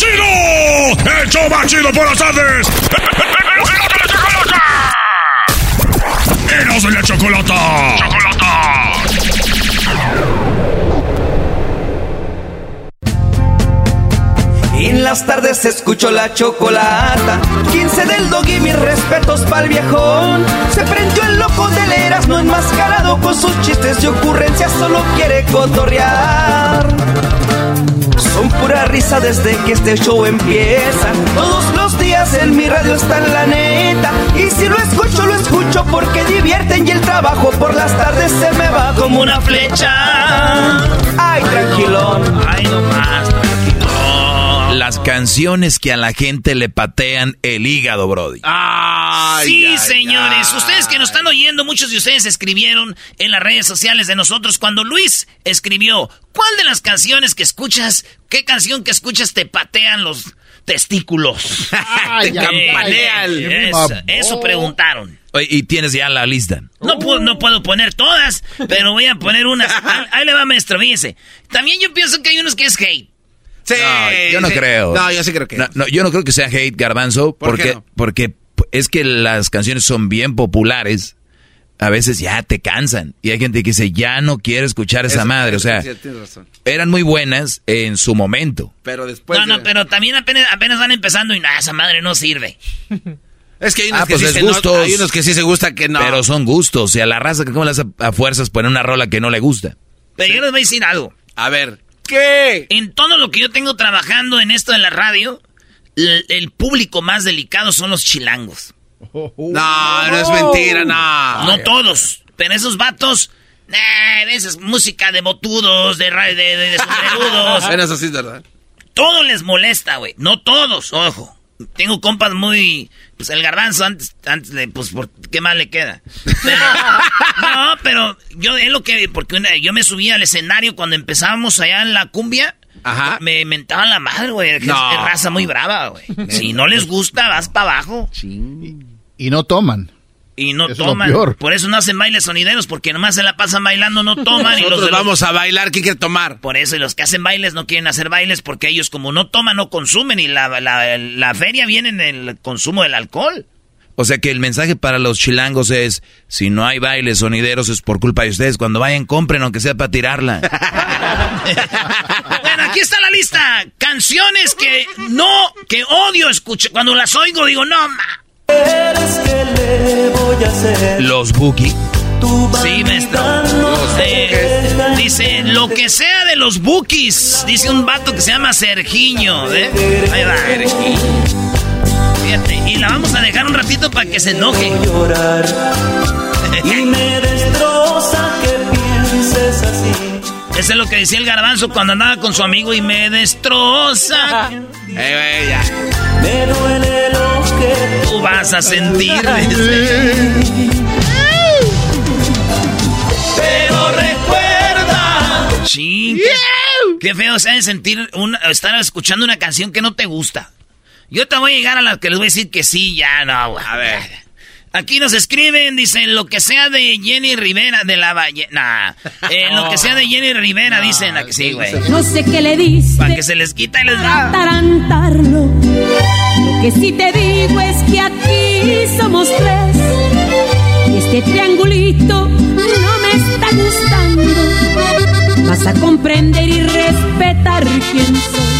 ¡Chido! ¡El show chido por las tardes! ¡Eros de la chocolata! ¡Chocolata! En las tardes escucho la chocolata. 15 del dog y mis respetos pa'l viejón. Se prendió el loco del Erasmo enmascarado con sus chistes y ocurrencias, solo quiere cotorrear. Son pura risa desde que este show empieza. Todos los días en mi radio está la neta. Y si lo escucho, lo escucho porque divierten y el trabajo por las tardes se me va como una flecha. Ay, tranquilón. Ay, no más. Las canciones que a la gente le patean el hígado, Brody. sí, señores. Ustedes que nos están oyendo, muchos de ustedes escribieron en las redes sociales de nosotros cuando Luis escribió, ¿cuál de las canciones que escuchas, qué canción que escuchas te patean los testículos? Te campanean. Eso, eso preguntaron. Y tienes ya la lista. No, puedo, no puedo poner todas, pero voy a poner unas. Ahí, ahí le va, maestro, fíjese. También yo pienso que hay unos que es hate. Sí, No, yo no sí. creo. No, yo sí creo que. No, no, yo no creo que sea hate, Garbanzo, ¿Por porque, qué no? porque es que las canciones son bien populares. A veces ya te cansan. Y hay gente que dice, ya no quiero escuchar esa Eso- madre. O sea, sí, tienes razón. eran muy buenas en su momento. Pero después. no, no, pero también apenas, apenas van empezando y nada, esa madre no sirve. Es que hay unos Ah, que pues sí se no- gustos. hay unos que sí se gusta que no. Pero son gustos. Y a la raza, que ¿cómo le hace a fuerzas poner una rola que no le gusta? Pero yo les voy a decir algo. A ver. ¿Qué? En todo lo que yo tengo trabajando en esto de la radio, el, el público más delicado son los chilangos. No, no es mentira, no. No todos, pero esos vatos, eh, esa es música de botudos, de, de, de, de eso sí es verdad. todo les molesta, güey. No todos, ojo. Tengo compas muy... Pues el garbanzo antes, antes de... Pues, ¿por ¿qué más le queda? Pero- no, pero yo es lo que... Porque una- yo me subí al escenario cuando empezábamos allá en la cumbia. Ajá. Me mentaban la madre, güey. No. Es raza muy brava, güey. Si no les gusta, vas para abajo. Y no toman. Y no Eso es lo toman. peor. Por eso no hacen bailes sonideros, porque nomás se la pasan bailando, no toman. y los vamos a bailar, ¿quién quiere tomar? por eso, y los que hacen bailes no quieren hacer bailes porque ellos como no toman, no consumen y la, la, la feria viene en el consumo del alcohol. O sea que el mensaje para los chilangos es, si no hay bailes sonideros es por culpa de ustedes. Cuando vayan, compren, aunque sea para tirarla. Bueno, aquí está la lista. Canciones que no, que odio escuchar. Cuando las oigo digo, no, ma. Los Buki. Sí, maestro. Eh, dice, lo que sea de los bookies. Dice un vato que se llama Sergiño. ¿eh? Ahí va. Fíjate, y la vamos a dejar un ratito para que se enoje. Y me destroza que pienses así. Eso es lo que decía el garbanzo cuando andaba con su amigo y me destroza. Me duele vas a sentir. Pero recuerda. Sí, qué, qué feo se de sentir una- estar escuchando una canción que no te gusta. Yo te voy a llegar a la que les voy a decir que sí, ya no. A ver. Aquí nos escriben, dicen, lo que sea de Jenny Rivera de la Valle. Nah, eh, lo que sea de Jenny Rivera, dicen, a que sí, güey. No sé qué le dice Para que se les quita y les da. atarantarlo. Que sí te digo es que aquí somos tres. Y este triangulito no me está gustando. Vas a comprender y respetar quién soy.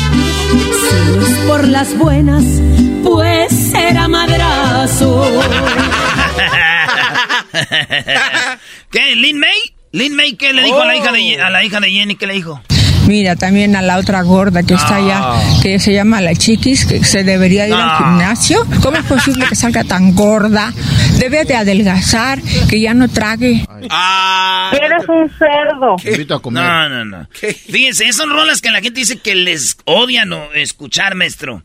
las buenas, pues será madrazo. ¿Qué? ¿Lin May? ¿Lin May qué le dijo a, la hija de, a la hija de Jenny? ¿Qué le dijo? Mira, también a la otra gorda que está allá, que se llama la chiquis, que se debería ir al gimnasio. ¿Cómo es posible que salga tan gorda? Debe de adelgazar, que ya no trague. Ah, Eres un cerdo. Te invito a comer. No, no, no. Fíjense, esas son rolas que la gente dice que les odian o escuchar, maestro.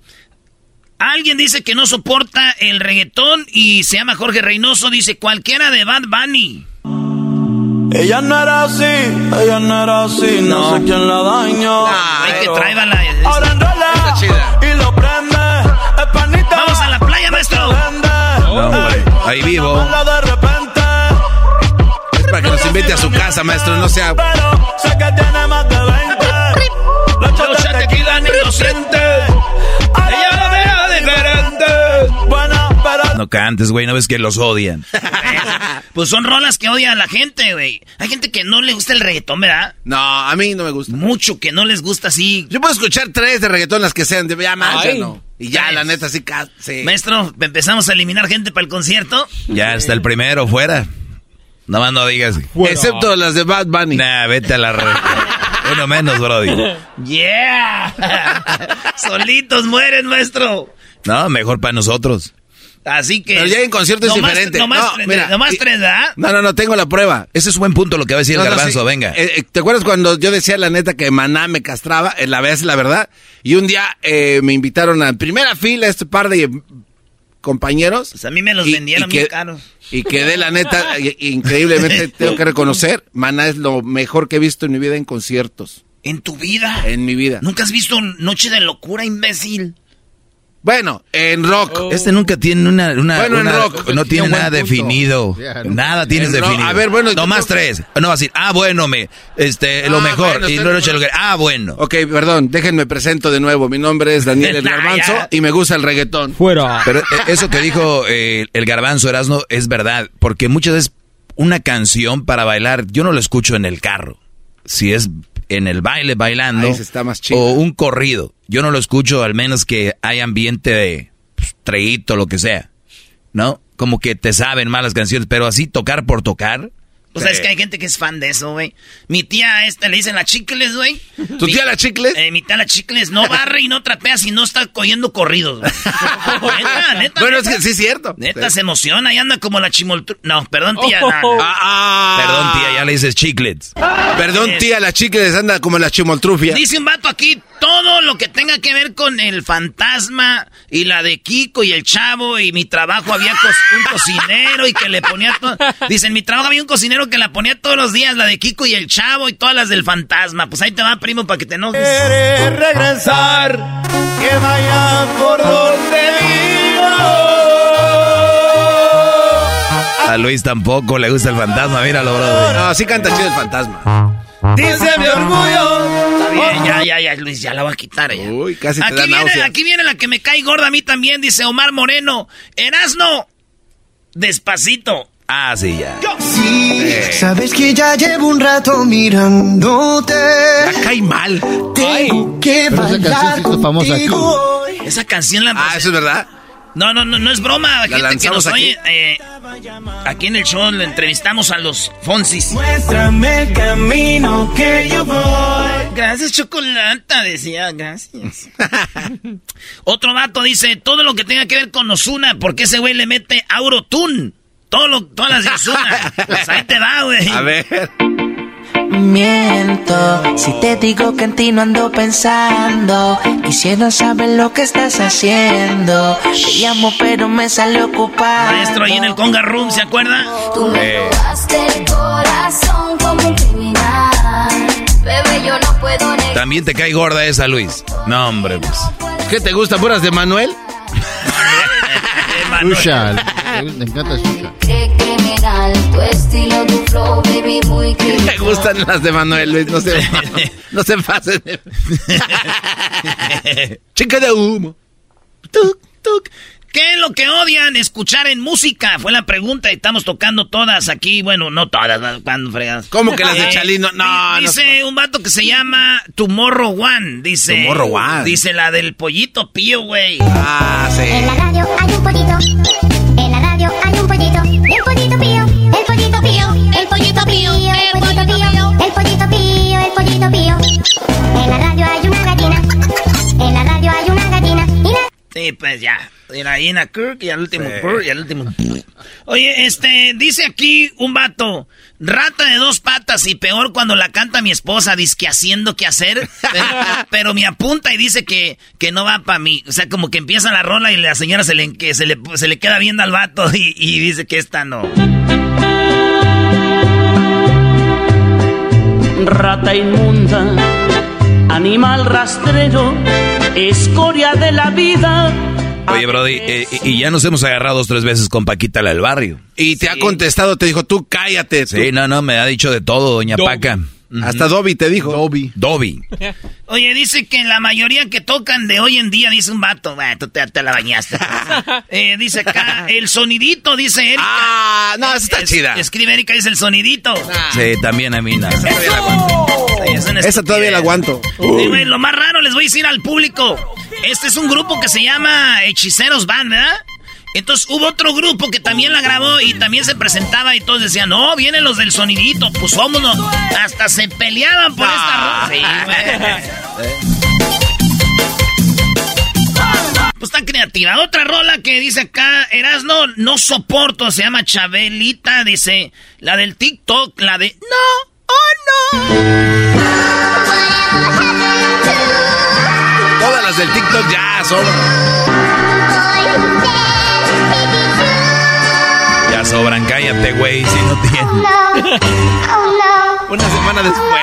Alguien dice que no soporta el reggaetón y se llama Jorge Reynoso, dice cualquiera de Bad Bunny. Ella no era así, ella no era así, no, sé quién la dañó. Hay que pero traer la... Ahora enrola y lo prende. Es panita. Vamos a la playa, maestro. vende. hombre, ahí vivo. Mala de repente. es para que nos invite a su casa, maestro, no sea... Pero sé que tiene más de 20. Los Los shots de tequila tequila ni lo No cantes, güey, no ves que los odian. Pues son rolas que odian a la gente, güey. Hay gente que no le gusta el reggaetón, ¿verdad? No, a mí no me gusta. Mucho que no les gusta así. Yo puedo escuchar tres de reggaetón, las que sean, de ya más, ya no. Y ya, Tres. la neta, sí. Maestro, empezamos a eliminar gente para el concierto. Ya está el primero fuera. Nomás no digas. Excepto las de Bad Bunny. Nah, vete a la red. Uno menos, Brody. ¡Yeah! Solitos mueren, maestro. No, mejor para nosotros. Así que. Pero ya en concierto es nomás- diferente. Nomás, No, mira, nomás y- tres, ¿verdad? No, no, no, tengo la prueba. Ese es buen punto lo que va a decir No, el no, garbanzo, sí. venga. Eh, eh, ¿Te acuerdas cuando yo decía la neta que Maná me castraba? Eh, la vez la verdad. Y un día eh, me invitaron a primera fila este par de compañeros. Pues a mí me los Y- vendieron y que- bien caros. Y quedé la neta, increíblemente tengo que reconocer, Maná es lo mejor que he visto en mi vida en conciertos. ¿En tu vida? En mi vida. ¿Nunca has visto Noche de Locura, imbécil? Bueno, en rock. Este nunca tiene una, una- Bueno, en una- rock. no tiene nada punto. definido. Yeah, no. Nada tienes En rock. definido. A ver, bueno, no yo más creo- tres. No va a decir, ah, bueno, me, este, lo Ah, mejor. bueno, y está no lo eche lo que- Ah, bueno. Ok, perdón, déjenme presento de nuevo. Mi nombre es Daniel El Garbanzo y me gusta el reggaetón. Fuera. Pero eh, eso que dijo eh, el garbanzo Erasmo es verdad, porque muchas veces una canción para bailar, yo no lo escucho en el carro. Si es en el baile bailando Ahí se está más chido. o un corrido, yo no lo escucho al menos que hay ambiente de pues, treíto, lo que sea. ¿No? Como que te saben malas canciones, pero así tocar por tocar. O sea, es que hay gente que es fan de eso, güey. Mi tía esta le dicen la chicles, güey. ¿Tu Mi- tía la chicles? Eh, mi tía la chicles no barre y no trapea si no está cogiendo corridos. güey. neta, neta. Bueno, es que sí es cierto. Neta, Sí. se emociona y anda como la chimoltru... No, perdón, tía. no, no. Ah, ah. Perdón, tía, ya le dices chiclets. Perdón, tía, la chicles anda como la chimoltrufia. Dice un vato aquí, todo lo que tenga que ver con el fantasma y la de Kiko y el chavo y mi trabajo había cos- un cocinero y que le ponía todo. Dice, en mi trabajo había un cocinero que la ponía todos los días, la de Kiko y el chavo y todas las del fantasma. Pues ahí te va, primo, para que te enojes. quiere regresar, que vaya por donde vivo. A Luis tampoco le gusta el fantasma, míralo, bro. No, sí canta chido el fantasma. Dice mi orgullo. Está bien, ya, ya, ya, Luis, ya la voy a quitar ya. Uy, casi te aquí, da viene, aquí viene la que me cae gorda a mí también, dice Omar Moreno. Erasno, despacito. Ah, sí, ya. Sí, sabes que ya llevo un rato mirándote. La cae mal. Tengo que Pero esa canción bailar hizo famosa aquí. contigo hoy. Esa canción la... Ah, eso es verdad. No, no, no, no es broma. gente que nos aquí. oye. eh, aquí en el show le entrevistamos a los Fonsis. Muéstrame el camino que yo voy. Gracias, Chocolata, decía, gracias. Otro vato dice, todo lo que tenga que ver con Osuna, porque ese güey le mete Aurotune. Todo lo, todas las de Osuna. Pues ahí te va, güey. A ver. Miento si te digo que en ti no ando pensando. Quisiera saber lo que estás haciendo. Te llamo, pero me sale ocupado. Maestro, ahí en el Conga Room, ¿se acuerda? Tú me robaste el corazón como un criminal. Bebé, yo no puedo negar. También te cae gorda esa, Luis. No, hombre, pues. ¿Qué te gusta, puras de Manuel? Susha. Le le encanta criminal, tu estilo, Me gustan las de Manuel, Luis. No se, no se pasen. Chica de humo. Tuc, tuc. ¿Qué es lo que odian escuchar en música? Fue la pregunta y estamos tocando todas aquí. Bueno, no todas, cuando fregas. ¿Cómo que las de Eh, Chalino? No. Dice un vato que se llama Tomorrow One. Dice. Tomorrow One. Dice la del pollito pío, güey. Ah, sí. En la radio hay un pollito. Pío. El pollito pío. El pollito pío. El pollito pío. El pollito pío. En la radio hay una gallina. En la radio hay una gallina. Y la Sí, pues ya. Y la Ina Kirk y al último Kirk y al último. Oye, este, dice aquí un vato, rata de dos patas y peor cuando la canta mi esposa, dice que haciendo que hacer, pero, pero me apunta y dice que, que no va para mí. O sea, como que empieza la rola y la señora se le, que se le, se le queda viendo al vato y, y dice que esta no. Rata inmunda, animal rastrero, escoria de la vida. Oye, Brody, eh, y ya nos hemos agarrado dos tres veces con Paquita la del barrio. Y te ha contestado, te dijo, tú cállate. Sí, no, no, me ha dicho de todo, doña Hasta Dobby te dijo. Dobby. Dobby. Oye, dice que la mayoría que tocan de hoy en día, dice un vato, "Bah, tú te, te la bañaste. Eh, dice acá, el sonidito, dice Erika. Ah, no, esa está Es- chida. Escribe Erika, dice el sonidito. Sí, también a mí no. Sí, es una Esa todavía la aguanto. Sí, güey, lo más raro les voy a decir al público. Este es un grupo que se llama Hechiceros Band, ¿verdad? Entonces hubo otro grupo que también la grabó y también se presentaba y todos decían, no, vienen los del sonidito, pues vámonos. Hasta se peleaban por esta rola. Sí, güey. Pues está creativa. Otra rola que dice acá, Erasno, no soporto, se llama Chabelita, dice, la del TikTok, la de, no, oh no. Todas las del TikTok ya sobran. Sobran, cállate, güey, si no tienes. Una semana después.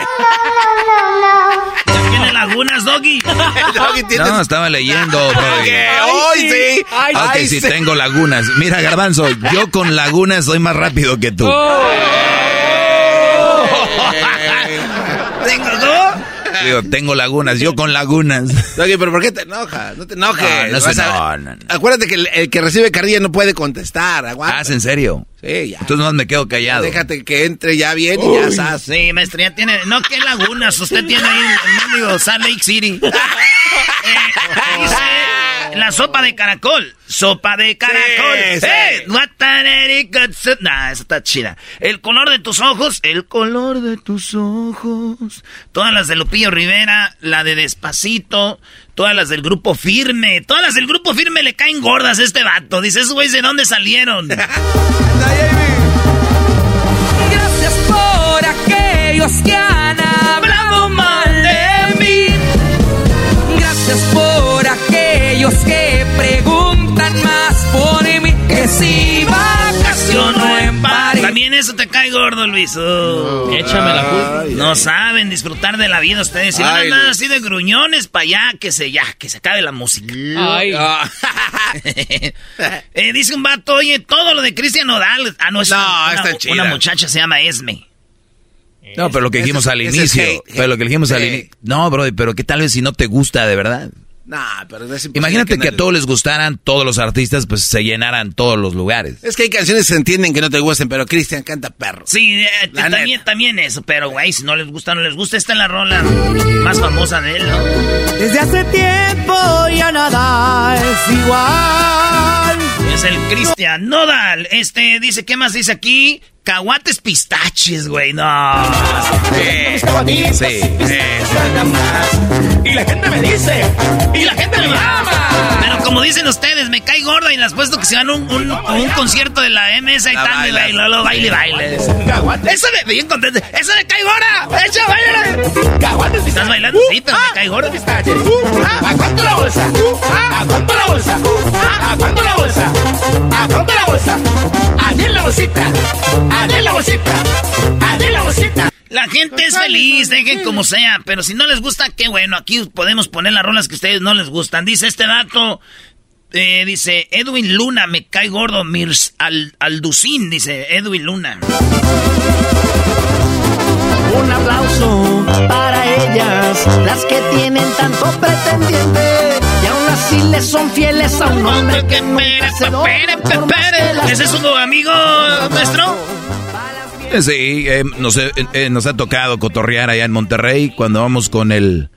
Tiene lagunas, Doggy. Doggy, tienes- No, estaba leyendo, Brody. ¿Qué? Hoy sí. Ay, Ay, sí, sí. tengo lagunas. Mira, Garbanzo, yo con lagunas soy más rápido que tú. ¿Tengo dos? Digo, tengo lagunas, yo con lagunas. Doggy, pero ¿por qué te enojas? No te enojes. No, no se- Vas a- no, no, no. Acuérdate que el, el que recibe carrilla no puede contestar. Aguanta. Ah, ¿es en serio? Sí, ya. Entonces nomás me quedo callado. Déjate que entre ya bien y ya estás. Sí, maestra, ya tiene. No, ¿qué lagunas? Usted tiene ahí el mendigo Salt Lake City. Eh, dice la sopa de caracol. Sopa de caracol. Sí, sí. ¡Eh! Soup. Nah, esa está chida. El color de tus ojos. El color de tus ojos. Todas las de Lupillo Rivera. La de Despacito. Todas las del grupo Firme. Todas las del grupo Firme le caen gordas a este vato. Dice, esos güeyes, ¿de dónde salieron? Gracias por aquellos que También eso te cae gordo, Luis. Oh. Échame la culpa. No saben disfrutar de la vida ustedes. Si Ay, Luis. así de gruñones para allá, que se ya, que se acabe la música. Ay. Eh, dice un vato, oye, todo lo de Cristian Nodal. Ah, no, es No, una, está una- chida. una muchacha se llama Esme. No, pero lo que dijimos al inicio. hate, Pero lo que dijimos al inicio. No, bro, pero ¿qué tal vez si no te gusta de verdad? Nah, pero es Imagínate que a todos les gustaran, todos los artistas, pues se llenaran todos los lugares. Es que hay canciones que se entienden que no te gusten, pero Cristian canta perro. Sí, eh, también, también eso, pero güey, si no les gusta, no les gusta. Esta es la rola más famosa de él, ¿no? Desde hace tiempo ya nada es igual. Es el Cristian Nodal. Este dice, ¿qué más dice aquí? Caguates pistaches, güey. No. Sí, sí. Y la gente me dice, y la gente me ama. Pero como dicen ustedes, me cae gorda y les puesto que se van a un, un, un concierto de la MS y tal, y luego baile, baile. Eso me, bien contento. Eso me cae gorda. Echa, baile. ¿Estás bailando? Sí, pero me cae gorda. ¿A cuánto la bolsa? ¿A cuánto la bolsa? ¿A cuánto la bolsa? ¿A cuánto la bolsa? ¿A la bolsita? ¿A ti la bolsita? ¿A ti la bolsita? La gente es feliz, dejen como sea, pero si no les gusta, qué bueno, aquí podemos poner las rolas que a ustedes no les gustan. Dice este dato, eh, dice Edwin Luna, me cae gordo, Mirs Al Alducín, dice Edwin Luna. Un aplauso para ellas, las que tienen tanto pretendiente y aún así les son fieles a un hombre que merece ¿Ese es su amigo nuestro? Sí, eh, nos, eh, eh, nos ha tocado cotorrear allá en Monterrey cuando vamos con el,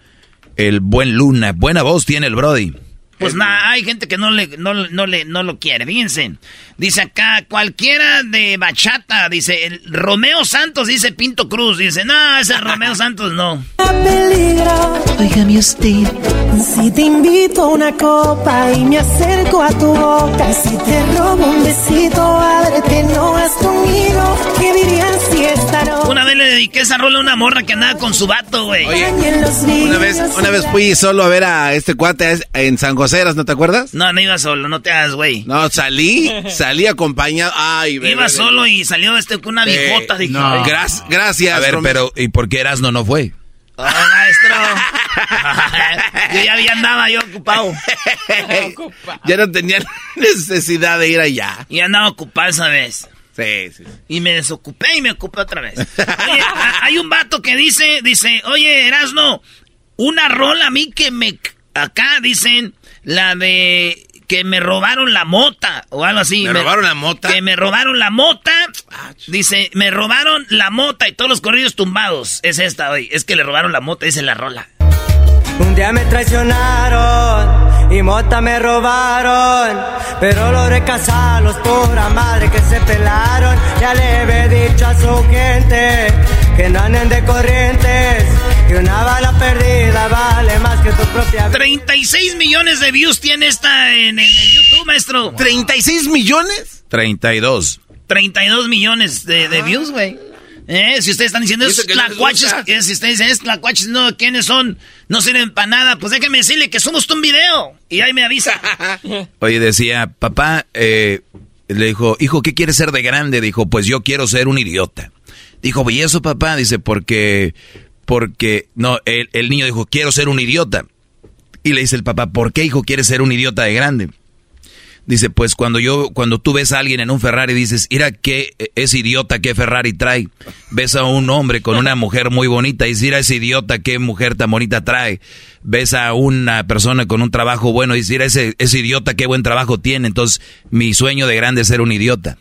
el buen Luna. Buena voz tiene el Brody. Pues nada, hay gente que no le, no, no le, no lo quiere. Fíjense. Dice acá, cualquiera de bachata, dice, el Romeo Santos, dice Pinto Cruz. Dice, no, ese Romeo Santos no. Óigame usted, si te invito a una copa y me acerco a tu boca, si te robo un besito, ábrete, no vas conmigo, ¿qué dirías si esta noche? Una vez le dediqué esa rola a una morra que andaba con su vato, güey. Oye, una vez, una vez fui solo a ver a este cuate en San José, ¿no te acuerdas? No, no iba solo, no te hagas, güey. No, salí, salí acompaño. Ay, bebé, Iba solo y salió este con una viejota. Dije, no. gracias. A ver, pero ¿y por qué Erasno no fue? Oh, maestro. yo ya había andaba yo ocupado. ya no tenía necesidad de ir allá. Y andaba ocupado esa vez. Sí, sí. Y me desocupé y me ocupé otra vez. Oye, hay un vato que dice, dice, oye, Erasno, una rola a mí que me... Acá dicen la de que me robaron la mota o algo así. ¿Me, robaron la mota? Que me robaron la mota. Dice, me robaron la mota y todos los corridos tumbados. Es esta hoy. Es que le robaron la mota, dice la rola. Un día me traicionaron y mota me robaron. Pero logré los pura madre que se pelaron. Ya le he dicho a su gente que no anden de corrientes. Que una bala perdida vale más que tu propia vida. 36 millones de views tiene esta en, el YouTube, maestro. ¿36 millones? 32. 32 millones de, de views, güey. Eh, si ustedes están diciendo es tlacuaches, eh, si ustedes dicen es tlacuaches, no, ¿quiénes son? No sirven para nada, pues déjenme decirle que somos un video. Y ahí me avisa. Oye, decía, papá, eh, le dijo, hijo, ¿qué quieres ser de grande? Dijo, pues yo quiero ser un idiota. Dijo, ¿y eso, papá? Dice, porque, porque, no, el, el niño dijo, quiero ser un idiota. Y le dice el papá, ¿por qué, hijo, quieres ser un idiota de grande? Dice, pues cuando yo, cuando tú ves a alguien en un Ferrari dices, mira qué es idiota qué Ferrari trae. Ves a un hombre con una mujer muy bonita y dices, mira ese idiota qué mujer tan bonita trae. Ves a una persona con un trabajo bueno y dices, mira ese, ese idiota qué buen trabajo tiene. Entonces, mi sueño de grande es ser un idiota.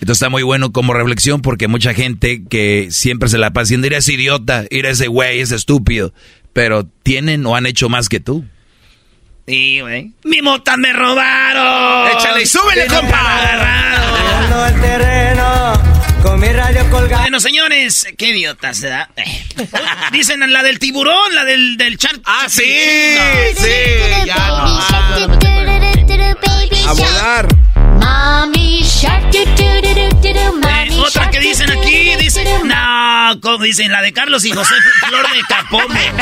Entonces está muy bueno como reflexión porque mucha gente que siempre se la pasa diciendo, mira ese idiota, mira ese güey, ese estúpido. Pero tienen o han hecho más que tú. Sí, güey. ¡Mi mota me robaron! ¡Échale y súbele, compa! el terreno con mi radio colgada. Bueno, señores, qué idiota se da. Eh. Dicen la del tiburón, la del, del char... ¡Ah, sí! ¡Sí! Ya ¡A volar! Mami Shark, eh, otra que dicen aquí, dicen, no, como dicen, la de Carlos y José Flor de Capome.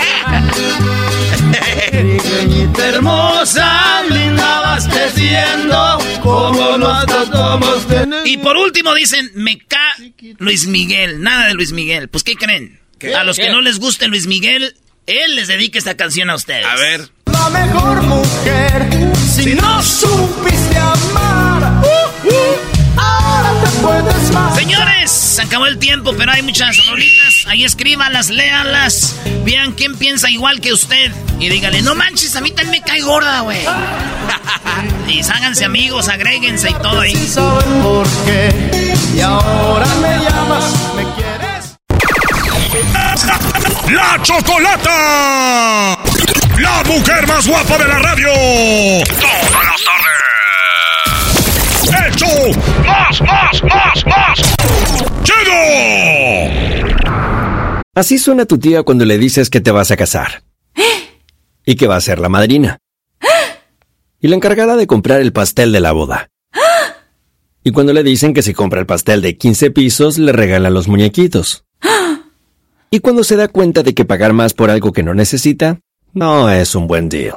hermosa, linda vas creciendo, como nosotros Y por último dicen, me ca Luis Miguel, nada de Luis Miguel. Pues, ¿qué creen? A los que no les guste Luis Miguel, él les dedica esta canción a ustedes. A ver. La mejor mujer, si no supiste Señores, se acabó el tiempo, pero hay muchas rolitas. Ahí escríbalas, léalas. Vean quién piensa igual que usted. Y dígale, no manches, a mí también me cae gorda, güey. y háganse amigos, agréguense y todo ahí. por qué. Y ahora me llamas, me quieres. ¡La Chocolata! ¡La mujer más guapa de la radio! ¡Todas las ¡Más, más, más, más! ¡Chido! Así suena tu tía cuando le dices que te vas a casar. Y que va a ser la madrina. Y la encargada de comprar el pastel de la boda. Y cuando le dicen que si compra el pastel de 15 pisos, le regalan los muñequitos. Y cuando se da cuenta de que pagar más por algo que no necesita, no es un buen deal.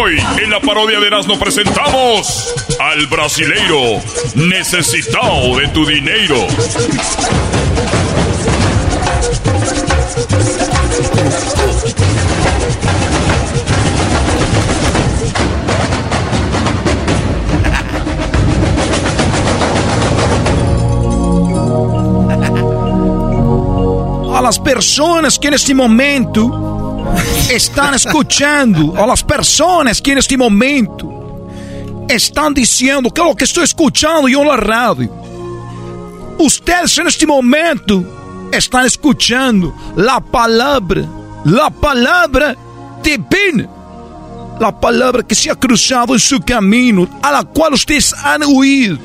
Hoy en la parodia de Erasmo presentamos al brasileiro necesitado de tu dinero. a las personas que en este momento están escuchando, a las personas que en este momento están diciendo que lo que estoy escuchando yo en la radio. Ustedes en este momento están escuchando la palabra, la palabra divina, la palabra que se ha cruzado en su camino, a la cual ustedes han huido,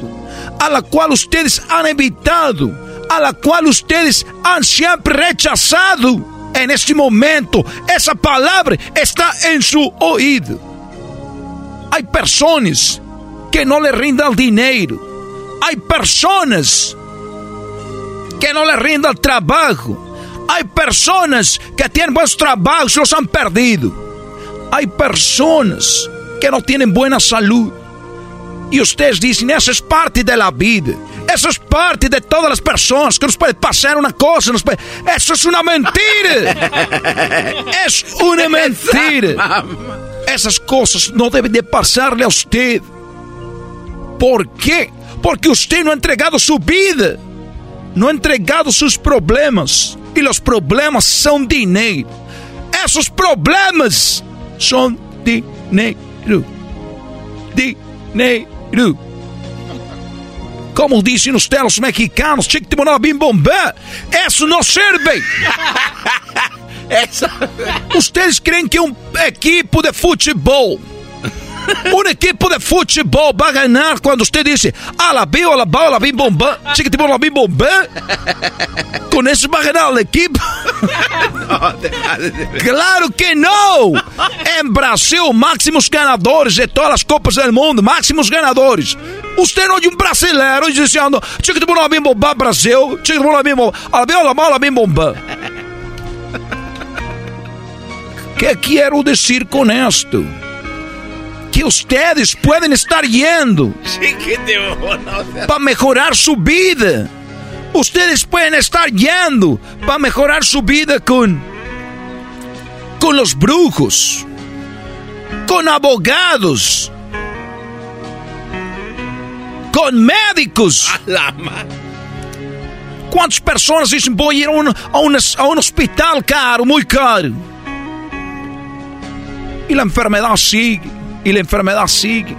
a la cual ustedes han evitado a la cual ustedes han siempre rechazado. En este momento, esa palabra está en su oído. Hay personas que no le rindan dinero. Hay personas que no le rindan trabajo. Hay personas que tienen buenos trabajos y los han perdido. Hay personas que no tienen buena salud. Y ustedes dicen, esa es parte de la vida. Eso es parte de todas las personas que nos puede pasar una cosa. Nos puede... Eso es una mentira. es una mentira. Esas cosas no deben de pasarle a usted. ¿Por qué? Porque usted no ha entregado su vida. No ha entregado sus problemas. Y los problemas son dinero. Esos problemas son dinero. Dinero. Como dicen ustedes los mexicanos, tinha que mandar bim bombé. Eso no sirve. Eso. Ustedes creem que um equipo de futebol, um equipo de futebol vai ganhar quando você disse alabim, alabá, alabim, bombá, tinha que te mandar bim bombé? Com isso vai ganhar a equipe? Claro que não! Em Brasil, máximos ganadores de todas as Copas do Mundo, máximos ganadores. Usted não é um brasileiro dizendo, tinha que te mandar bim bombá, Brasil, tinha que te mandar bim bombá, alabim, alabá, alabim, bombá. ¿Qué quiero decir con esto? Que ustedes pueden estar yendo para mejorar su vida. Ustedes pueden estar yendo para mejorar su vida con, con los brujos, con abogados, con médicos. ¿Cuántas personas dicen voy a ir a un, a un, a un hospital caro, muy caro? Y la enfermedad sigue, y la enfermedad sigue.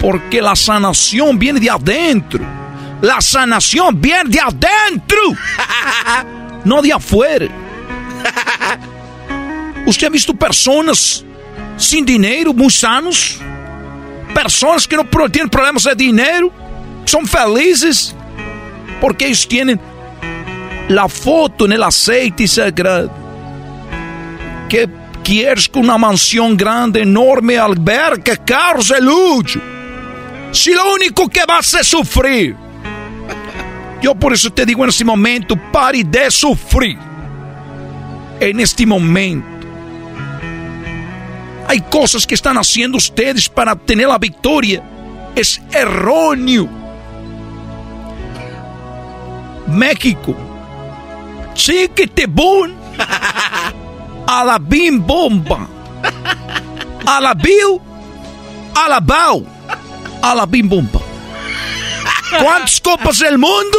Porque la sanación viene de adentro. La sanación viene de adentro. No de afuera. ¿Usted ha visto personas sin dinero, muy sanos? Personas que no tienen problemas de dinero, son felices. Porque ellos tienen la foto en el aceite sagrado. Que quieres una mansión grande, enorme, alberca, carros de lujo. Si lo único que vas a sufrir. Yo por eso te digo en este momento, pare de sufrir. En este momento. Hay cosas que están haciendo ustedes para tener la victoria. Es erróneo. México. A la bim bomba. A la bill. A la bau. A la bim bomba. ¿Cuántas copas del mundo?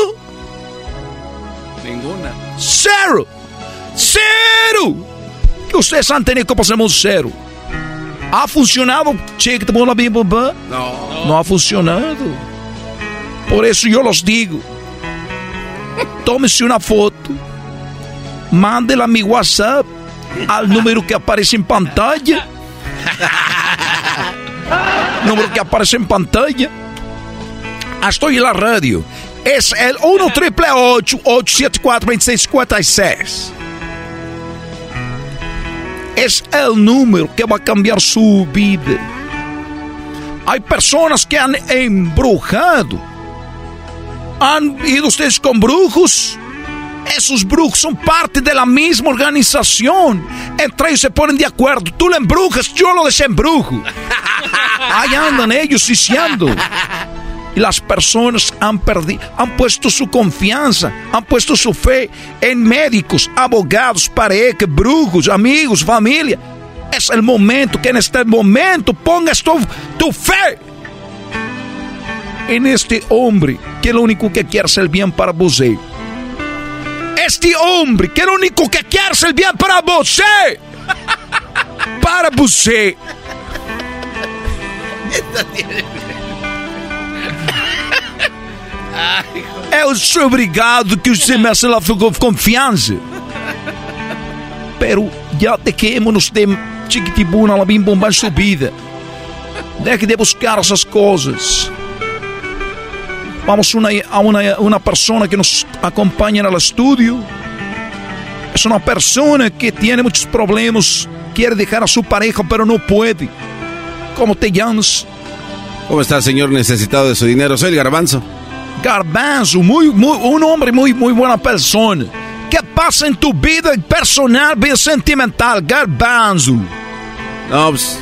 Ninguna. Cero. Cero. Ustedes han tenido copas del mundo cero. ¿Ha funcionado? Chiquitibum la bim bomba? No. No ha funcionado. Por eso yo los digo. Tome-se uma foto. Mande-la a mi WhatsApp. Al número que aparece en pantalla. número que aparece en pantalla. Estoy en la radio. Es el 1 triple 874 2656. Es el número que va a cambiar su vida. Hay personas que han embrujado. ¿Han ido ustedes con brujos? Esos brujos son parte de la misma organización. Entre ellos se ponen de acuerdo. Tú lo embrujas, yo lo desembrujo. Ahí andan ellos diciendo. Y las personas han perdido, han puesto su confianza, han puesto su fe en médicos, abogados, parejas, brujos, amigos, familia. Es el momento que en este momento pongas tu, tu fe en este hombre que lo único que quiere es el bien para você. Este hombre que lo único que quiere es el bien para você. Para você. Eu sou obrigado que você me la confiança. Pero ya dejémonos de chiquitibuna la bim bomba en su vida. Deje de buscar essas coisas. Vamos una, a una, una persona que nos acompaña en el estudio. Es una persona que tiene muchos problemas. Quiere dejar a su pareja, pero no puede. ¿Cómo te llamas? ¿Cómo está, señor necesitado de su dinero? Soy el garbanzo. Garbanzo, muy, muy, un hombre muy, muy buena persona. ¿Qué pasa en tu vida personal, vida sentimental, Garbanzo? No, pues,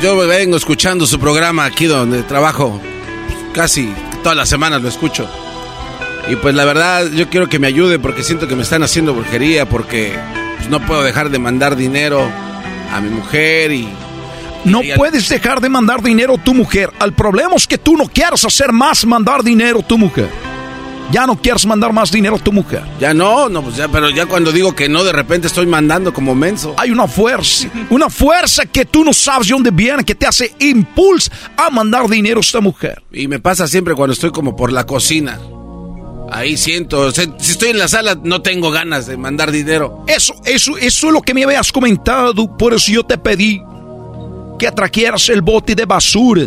yo vengo escuchando su programa aquí donde trabajo. Casi todas las semanas lo escucho. Y pues la verdad, yo quiero que me ayude porque siento que me están haciendo brujería, porque pues, no puedo dejar de mandar dinero a mi mujer y... No puedes dejar de mandar dinero a tu mujer. El problema es que tú no quieres hacer más mandar dinero a tu mujer. Ya no quieres mandar más dinero a tu mujer. Ya no, no, pues ya, pero ya cuando digo que no, de repente estoy mandando como menso. Hay una fuerza, una fuerza que tú no sabes de dónde viene, que te hace impulso a mandar dinero a esta mujer. Y me pasa siempre cuando estoy como por la cocina. Ahí siento, si estoy en la sala no tengo ganas de mandar dinero. Eso, eso, eso es lo que me habías comentado, por eso yo te pedí que trajeras el bote de basura.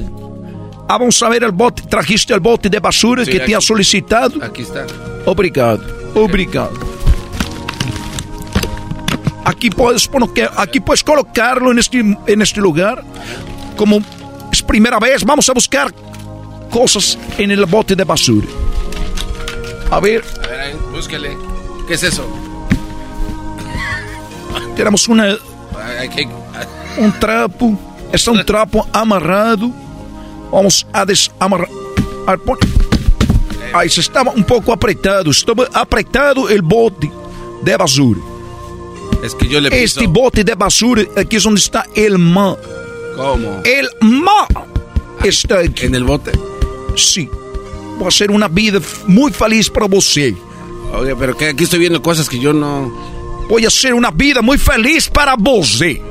Ah, vamos a ver el bote, trajiste el bote de basura Sí, que aquí. te ha solicitado. Aquí está. Obrigado, obrigado. Aquí puedes, aquí puedes colocarlo en este, en este lugar. Como es primera vez, vamos a buscar cosas en el bote de basura. A ver, A ver, ahí, búsquele. ¿Qué es eso? tenemos una, un trapo. Está un trapo amarrado. Vamos a desamarrar. a pon- Ahí se estaba un poco apretado. Estaba apretado el bote de basura. Es que yo le piso. Este bote de basura aquí es donde está el ma. ¿Cómo? El ma está aquí. ¿En el bote? Sí. Va a ser una vida muy feliz para você. Oye, pero que aquí estoy viendo cosas que yo no... Voy a ser una vida muy feliz para você.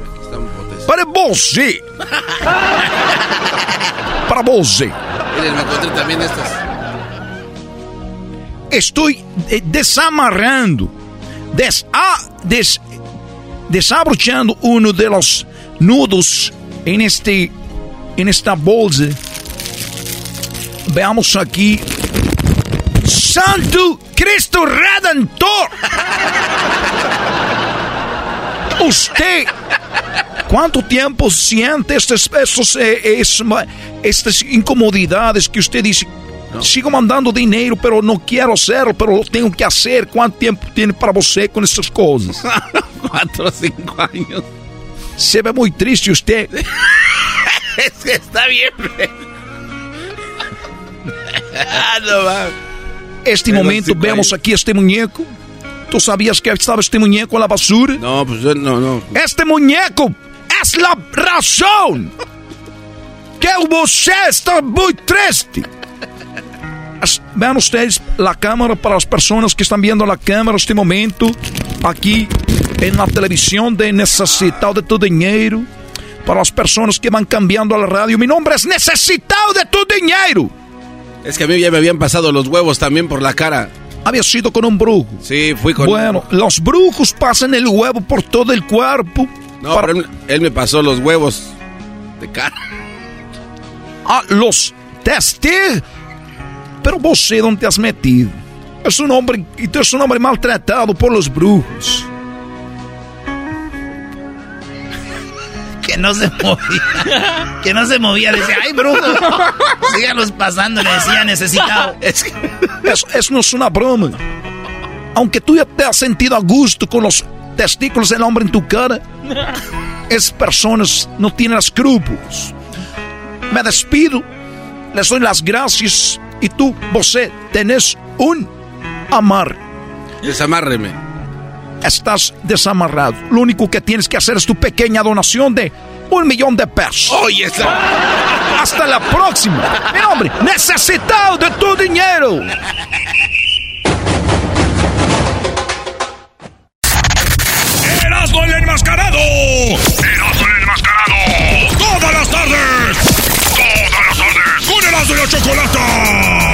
Para você. para você. Miren, me encontré también estas. Estoy eh, desamarrando, des, des- desabrochando uno de los nudos en este, en esta bolsa. Veamos aquí. Santo Cristo Redentor. Usted, ¿cuánto tiempo siente estas, estos, eh, es- estas incomodidades que usted dice? Sigo mandando dinero, pero no quiero hacerlo, pero lo tengo que hacer. ¿Cuánto tiempo tiene para você con estas cosas? Cuatro o cinco años. Se ve muy triste usted. es que está bien. ah, no va. Este Pero momento sí, vemos güey. aquí este muñeco. ¿Tú sabías que estaba este muñeco en la basura? No, pues yo no, no. Este muñeco es la razón que usted está muy triste. Vean ustedes la cámara para las personas que están viendo la cámara este momento. Aquí en la televisión de Necesitado de tu Dinero. Para las personas que van cambiando a la radio. Mi nombre es Necesitado de tu Dinero. Es que a mí ya me habían pasado los huevos también por la cara. Había sido con un brujo. Sí, fui con. Bueno, los brujos pasan el huevo por todo el cuerpo. No, pero él, él me pasó los huevos de cara. Ah, los testigos. Pero você dónde te has metido? Es un hombre, y tú eres un hombre maltratado por los brujos. Que no se movía. Que no se movía. Decía, ay, brujo. Síganos pasando. Le decía, necesitado. Es, es no es una broma. Aunque tú ya te has sentido a gusto con los testículos del hombre en tu cara, esas personas no tienen escrúpulos. Me despido, les doy las gracias y tú, você, tenés un amar. Desamárreme. Estás desamarrado. Lo único que tienes que hacer es tu pequeña donación de un millón de pesos. Oye, Hasta la próxima. Mi nombre, necesitado de tu dinero. ¡Erasmo el enmascarado! ¡Erasmo el enmascarado! ¡Todas las tardes! ¡Todas las tardes! ¡Con Erasmo y la Chocolata!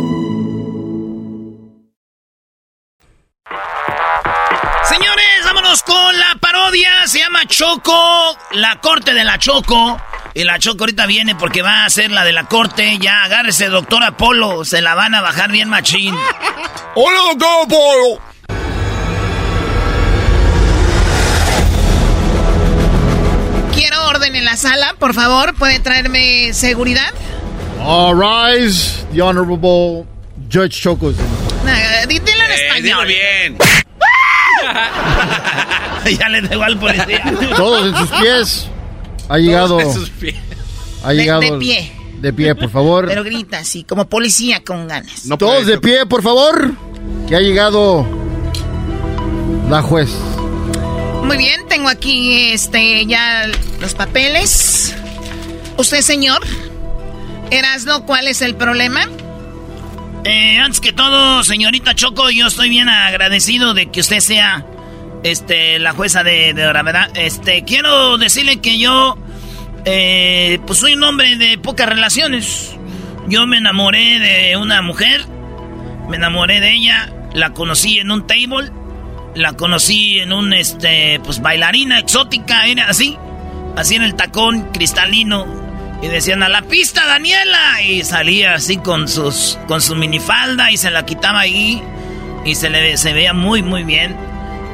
La corte de la Choco. Y la Choco ahorita viene porque va a ser la de la corte. Ya agárrese, doctor Apolo. Se la van a bajar bien machín. Hola, doctor Apolo. Quiero orden en la sala, por favor. ¿Puede traerme seguridad? All rise, the Honorable Judge Chocos. Nah, dilo en español. bien. ya le digo al policía. Todos en sus pies. Ha llegado. Todos en sus pies. Ha De- llegado. de pie. De pie, por favor. Pero grita así, como policía con ganas. Todos de pie, por favor. Que ha llegado la juez. Muy bien, tengo aquí este ya los papeles. Usted, señor. Erasno, ¿cuál es el problema? Eh, antes que todo, señorita Choco, yo estoy bien agradecido de que usted sea este, la jueza de, de ahora, ¿verdad? Este, quiero decirle que yo, eh, pues soy un hombre de pocas relaciones. Yo me enamoré de una mujer, me enamoré de ella, la conocí en un table, la conocí en un, este, pues bailarina exótica, era así, así en el tacón cristalino. Y decían a la pista, Daniela. Y salía así con sus con su minifalda y se la quitaba ahí. Y se le se veía muy, muy bien.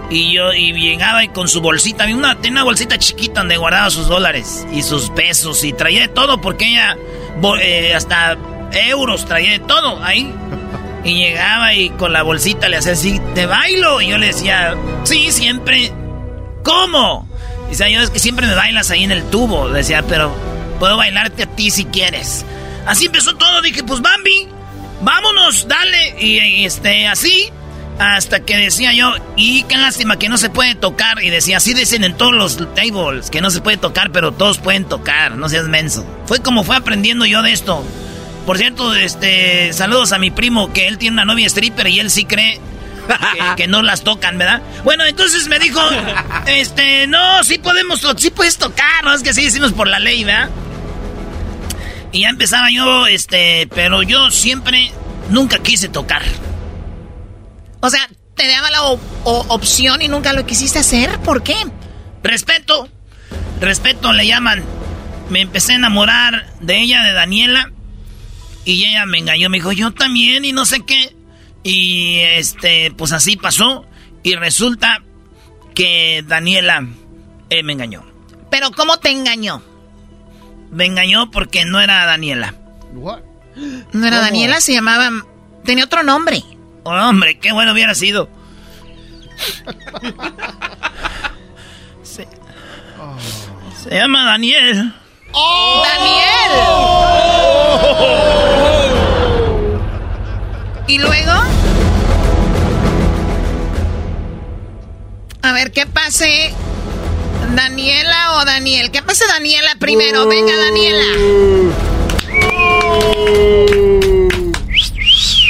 Y yo y llegaba y con su bolsita, una, tenía una bolsita chiquita donde guardaba sus dólares y sus pesos y traía de todo porque ella eh, hasta euros traía de todo ahí. Y llegaba y con la bolsita le hacía así, te bailo. Y yo le decía, sí, siempre. ¿Cómo? Dice, yo es que siempre me bailas ahí en el tubo. Decía, pero puedo bailarte a ti si quieres. Así empezó todo. Dije, pues Bambi, vámonos, dale. Y, y, este, así. Hasta que decía yo, y qué lástima que no se puede tocar. Y decía, así dicen en todos los tables, que no se puede tocar, pero todos pueden tocar, no seas menso. Fue como fue aprendiendo yo de esto. Por cierto, este, saludos a mi primo, que él tiene una novia stripper y él sí cree que, que no las tocan, ¿verdad? Bueno, entonces me dijo, este, no, sí podemos, sí puedes tocar, no es que sí decimos por la ley, ¿verdad? Y ya empezaba yo, este, pero yo siempre, nunca quise tocar. O sea, te daba la opción y nunca lo quisiste hacer. ¿Por qué? Respeto, respeto le llaman. Me empecé a enamorar de ella, de Daniela, y ella me engañó, me dijo, yo también, y no sé qué. Y este, pues así pasó, y resulta que Daniela eh, me engañó. Pero ¿cómo te engañó? Me engañó porque no era Daniela. No era ¿Cómo? Daniela, se llamaba... Tenía otro nombre. Oh, hombre, qué bueno hubiera sido. Se, se llama Daniel. ¡Daniel! ¿Y luego? A ver, ¿qué pase? ¿Daniela o Daniel? ¿Qué pase Daniela primero? Venga, Daniela.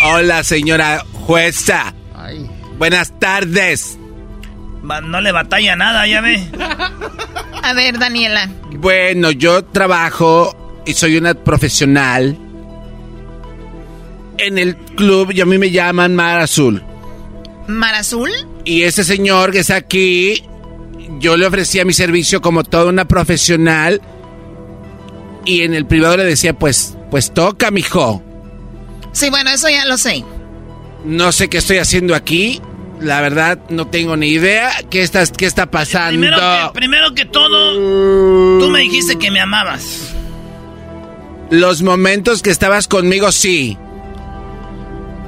Hola, señora jueza. Buenas tardes. No le batalla nada, ya ve. A ver, Daniela. Bueno, yo trabajo y soy una profesional en el club y a mí me llaman Mar Azul. ¿Mar Azul? Y ese señor que está aquí, yo le ofrecía mi servicio como toda una profesional y en el privado le decía, pues, pues toca, mijo. Sí, bueno, eso ya lo sé. No sé qué estoy haciendo aquí. La verdad, no tengo ni idea qué está, qué está pasando. Primero que, primero que todo, tú me dijiste que me amabas. Los momentos que estabas conmigo, sí.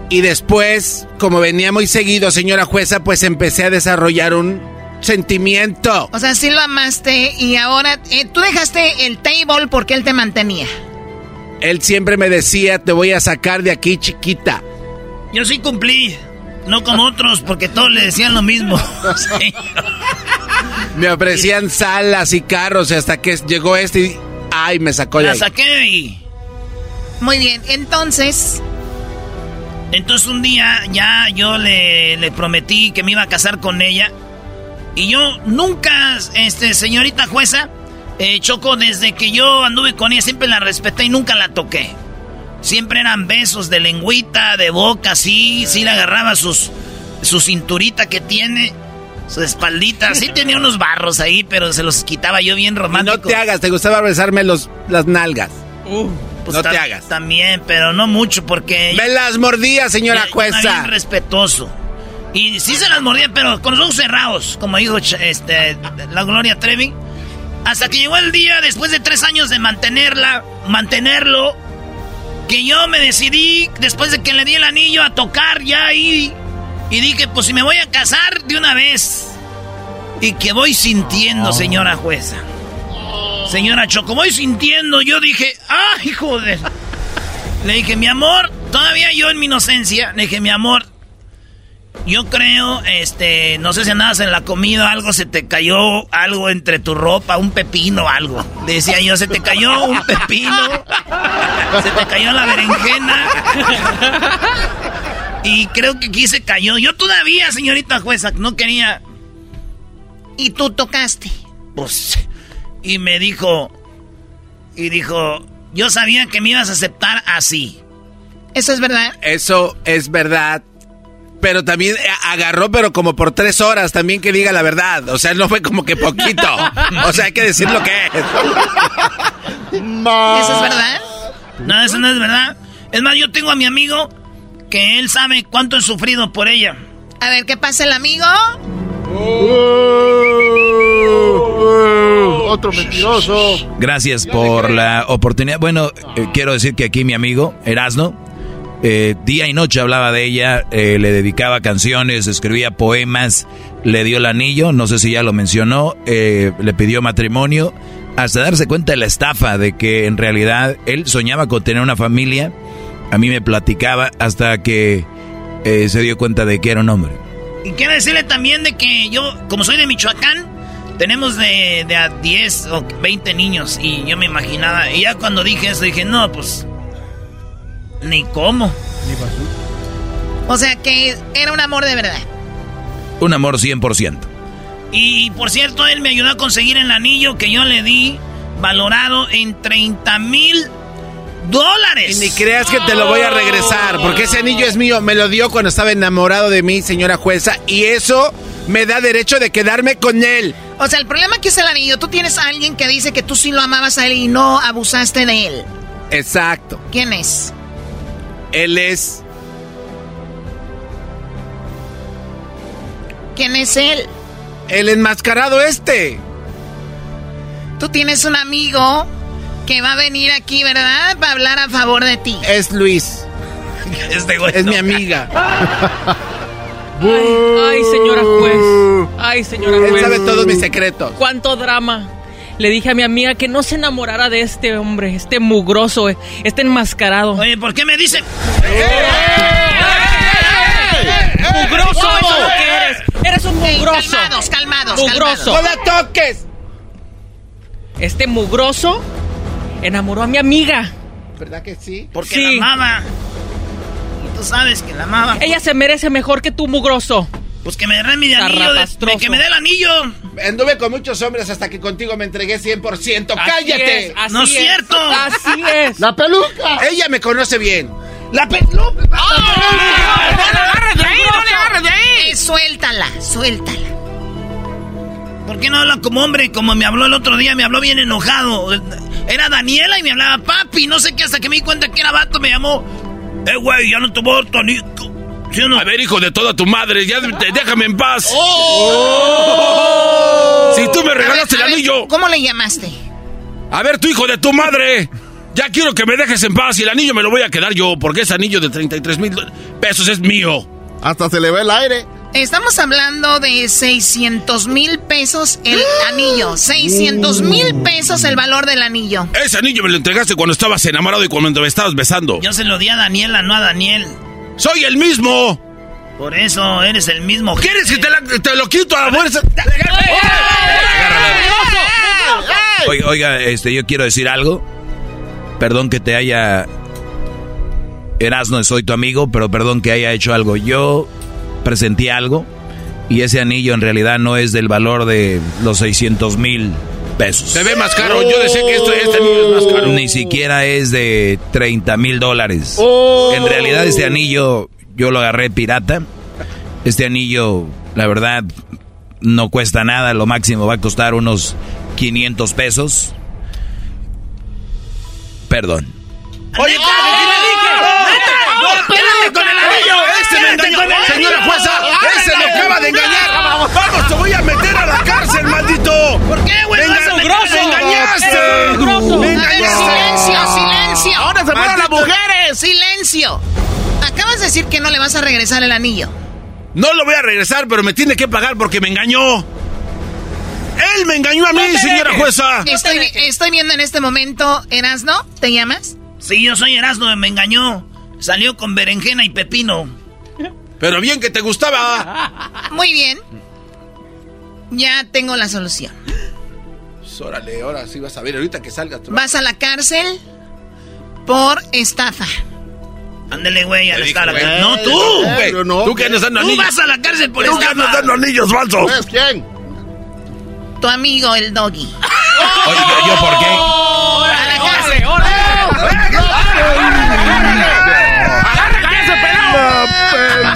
Y después, como venía muy seguido, señora jueza, pues empecé a desarrollar un sentimiento. O sea, sí lo amaste y ahora eh, tú dejaste el table porque él te mantenía. Él siempre me decía, te voy a sacar de aquí, chiquita. Yo sí cumplí. No como otros, porque todos le decían lo mismo. Sí. Me ofrecían salas y carros y hasta que llegó este y... Ay, me sacó de La ahí. saqué y... Muy bien, entonces... Entonces un día ya yo le, le prometí que me iba a casar con ella. Y yo nunca, este, señorita jueza, eh, Choco, desde que yo anduve con ella siempre la respeté y nunca la toqué. Siempre eran besos de lengüita, de boca, sí, sí le agarraba sus, su cinturita que tiene, su espaldita. Sí tenía unos barros ahí, pero se los quitaba yo bien romántico. No te hagas, te gustaba besarme los, las nalgas. Pues no te hagas. También, pero no mucho porque... Me las mordía, señora Yo jueza. bien respetuoso. Y sí se las mordía, pero con los ojos cerrados, como dijo este, la Gloria Trevi. Hasta que llegó el día, después de tres años de mantenerla, mantenerlo, que yo me decidí, después de que le di el anillo, a tocar ya ahí. Y dije, pues si me voy a casar de una vez. Y que voy sintiendo, señora jueza. Señora Choco, voy sintiendo. Yo dije, ¡ay, joder! Le dije, mi amor, todavía yo en mi inocencia, le dije, mi amor, yo creo, este, no sé si andabas en la comida, algo se te cayó, algo entre tu ropa, un pepino, algo. Decía yo, se te cayó un pepino, se te cayó la berenjena. Y creo que aquí se cayó. Yo todavía, señorita jueza, no quería. Y tú tocaste. Pues, y me dijo, y dijo, yo sabía que me ibas a aceptar así. ¿Eso es verdad? Eso es verdad. Pero también eh, agarró, pero como por tres horas, también que diga la verdad. O sea, no fue como que poquito. O sea, hay que decir lo que es. ¿Eso es verdad? No, eso no es verdad. Es más, yo tengo a mi amigo que él sabe cuánto he sufrido por ella. A ver, ¿qué pasa el amigo? Otro mentiroso. Gracias por la oportunidad. Bueno, eh, quiero decir que aquí mi amigo, Erasno, eh, día y noche hablaba de ella, eh, le dedicaba canciones, escribía poemas, le dio el anillo, no sé si ya lo mencionó, eh, le pidió matrimonio, hasta darse cuenta de la estafa, de que en realidad él soñaba con tener una familia, a mí me platicaba hasta que se dio cuenta de que era un hombre. Y quiero decirle también de que yo, como soy de Michoacán, tenemos de, de a 10 o 20 niños. Y yo me imaginaba, y ya cuando dije eso, dije, no, pues, ni cómo. Ni pasó. O sea que era un amor de verdad. Un amor 100%. Y por cierto, él me ayudó a conseguir el anillo que yo le di, valorado en 30 mil dólares. Y ni creas que te lo voy a regresar, porque ese anillo es mío. Me lo dio cuando estaba enamorado de mí, señora jueza, y eso me da derecho de quedarme con él. O sea, el problema aquí es el anillo. Tú tienes a alguien que dice que tú sí lo amabas a él y no abusaste de él. Exacto. ¿Quién es? Él es. ¿Quién es él? El enmascarado este. Tú tienes un amigo que va a venir aquí, ¿verdad? Para hablar a favor de ti. Es Luis. Este güey es no. mi amiga. Ay, ay, señora juez. Ay, señora Él juez. sabe todos mis secretos. Cuánto drama. Le dije a mi amiga que no se enamorara de este hombre, este mugroso, este enmascarado. Oye, ¿por qué me dicen? ¡Mugroso! Eso es lo que eres. Eres un mugroso. calmados, calmados, Mugroso. ¡No la toques! Este mugroso enamoró a mi amiga. ¿Verdad que sí? Porque Sí. la amaba. Y tú sabes que la amaba. Ella se merece mejor que tú, mugroso. Pues que me dé mi anillo, de- que me dé el anillo. Anduve con muchos hombres hasta que contigo me entregué 100%. Así ¡Cállate! es, así No es cierto. Así es. ¡La peluca! Ella me conoce bien. La peluca. ¡Agarra de ahí, no le agarres de ahí! Eh, suéltala, suéltala. ¿Por qué no habla como hombre? Como me habló el otro día, me habló bien enojado. Era Daniela y me hablaba papi, no sé qué, hasta que me di cuenta que era vato, me llamó. Eh, güey, ya no te voy a dar tu anillo. ¿Sí o no? A ver, hijo de toda tu madre, ya te- déjame en paz. Oh. Si tú me regalaste ver, el anillo. ¿Cómo le llamaste? A ver, tu hijo de tu madre. Ya quiero que me dejes en paz y el anillo me lo voy a quedar yo, porque ese anillo de 33 mil pesos es mío. Hasta se le ve el aire. Estamos hablando de 600 mil pesos el anillo. 600 mil pesos el valor del anillo. Ese anillo me lo entregaste cuando estabas enamorado y cuando me estabas besando. Yo se lo di a Daniela, no a Daniel. ¡Soy el mismo! Por eso eres el mismo. ¿Quieres que te, la- te lo quito a la fuerza? Oiga, oiga, este, yo quiero decir algo. Perdón que te haya... Erasno, soy tu amigo, pero perdón que haya hecho algo. Yo presenté algo y ese anillo en realidad no es del valor de los 600 mil pesos. Se ve más caro. Yo decía que esto, este anillo es más caro. Ni siquiera es de 30 mil dólares. Oh. En realidad este anillo yo lo agarré pirata. Este anillo, la verdad, no cuesta nada. Lo máximo va a costar unos 500 pesos. Perdón. Oye, ¡No, espérate con el anillo! ¡Ese me engañó! ¡Señora jueza! ¡Ese me acaba de engañar! ¡Vamos, te voy a meter a la cárcel, maldito! ¿Por qué, güey? ¡Me meter- ¡Me engañaste! ¡Me engañaste! silencio, silencio. ¡Ahora se fueron las mujeres! Silencio. Acabas de decir que no le vas a regresar el anillo. No lo voy a regresar, pero me tiene que pagar porque me engañó. Él me engañó a mí, No señora jueza. Estoy, estoy viendo en este momento, Erasno, ¿te llamas? Sí, yo soy Erasmo, me engañó. Salió con berenjena y pepino. Pero bien que te gustaba. Muy bien. Ya tengo la solución. Pues, órale, ahora sí vas a ver ahorita que salgas. tú. Vas a la cárcel por estafa. Ándele, güey, a la No, tú. güey. Yo no. Tú que andas dando Tú anillos. vas a la cárcel por Tú que andas dando anillos falsos. ¿Pues quién? Tu amigo, el doggy. Oye, ¿yo por qué?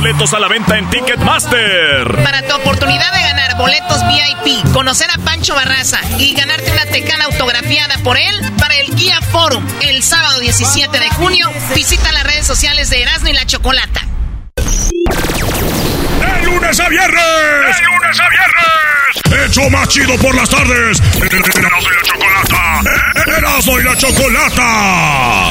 Boletos a la venta en Ticketmaster. Para tu oportunidad de ganar boletos VIP, conocer a Pancho Barraza y ganarte una tecana autografiada por él para el Guía Forum el sábado 17 de junio, visita las redes sociales de Erasmo y la Chocolata. ¡De lunes a viernes! ¡De lunes a viernes! ¡Hecho más chido por las tardes! ¡Erasmo y la Chocolata! Erasmo y la Chocolata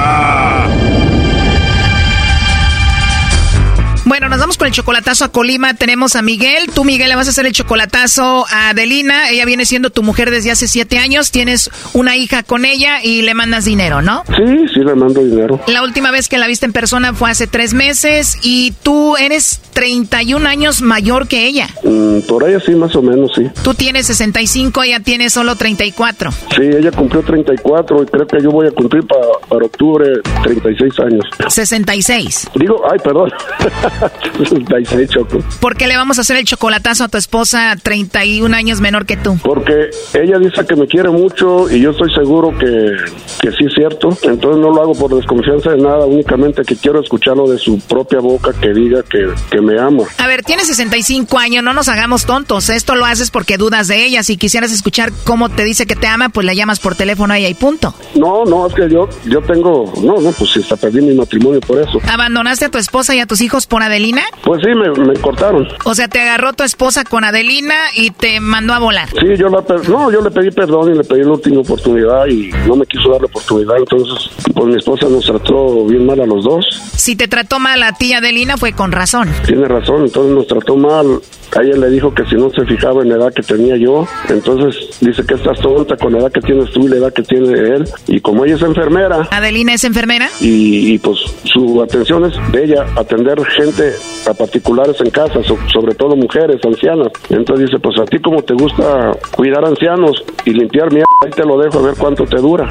vamos con el chocolatazo a Colima. Tenemos a Miguel. Tú, Miguel, le vas a hacer el chocolatazo a Adelina. Ella viene siendo tu mujer desde hace siete años. Tienes una hija con ella y le mandas dinero, ¿no? Sí, sí, le mando dinero. La última vez que la viste en persona fue hace tres meses y tú eres 31 años mayor que ella. Mm, por ahí sí, más o menos, sí. Tú tienes 65, ella tiene solo 34. Sí, ella cumplió 34 y creo que yo voy a cumplir para, para octubre 36 años. 66. Digo, ay, perdón. 66, Choco. ¿Por qué le vamos a hacer el chocolatazo a tu esposa 31 años menor que tú? Porque ella dice que me quiere mucho y yo estoy seguro que, que sí es cierto. Entonces no lo hago por desconfianza de nada, únicamente que quiero escucharlo de su propia boca que diga que, que me ama. A ver, tienes 65 años, no nos hagamos tontos. Esto lo haces porque dudas de ella. Si quisieras escuchar cómo te dice que te ama, pues la llamas por teléfono a ella y punto. No, no, es que yo, yo tengo, no, no, pues hasta perdí mi matrimonio por eso. ¿Abandonaste a tu esposa y a tus hijos por Adelina? Pues sí, me, me cortaron. O sea, te agarró tu esposa con Adelina y te mandó a volar. Sí, yo la, no, yo le pedí perdón y le pedí la última oportunidad y no me quiso dar la oportunidad. Entonces, pues mi esposa nos trató bien mal a los dos. Si te trató mal a ti, Adelina, fue con razón. Tiene razón, entonces nos trató mal. A ella le dijo que si no se fijaba en la edad que tenía yo, entonces dice que estás tonta con la edad que tienes tú y la edad que tiene él. Y como ella es enfermera ¿Adelina es enfermera? y, y, pues su atención es de ella atender gente a particulares en casa, so- sobre todo mujeres, ancianas. Entonces dice, pues a ti como te gusta cuidar ancianos y limpiar mierda, ahí te lo dejo a ver cuánto te dura.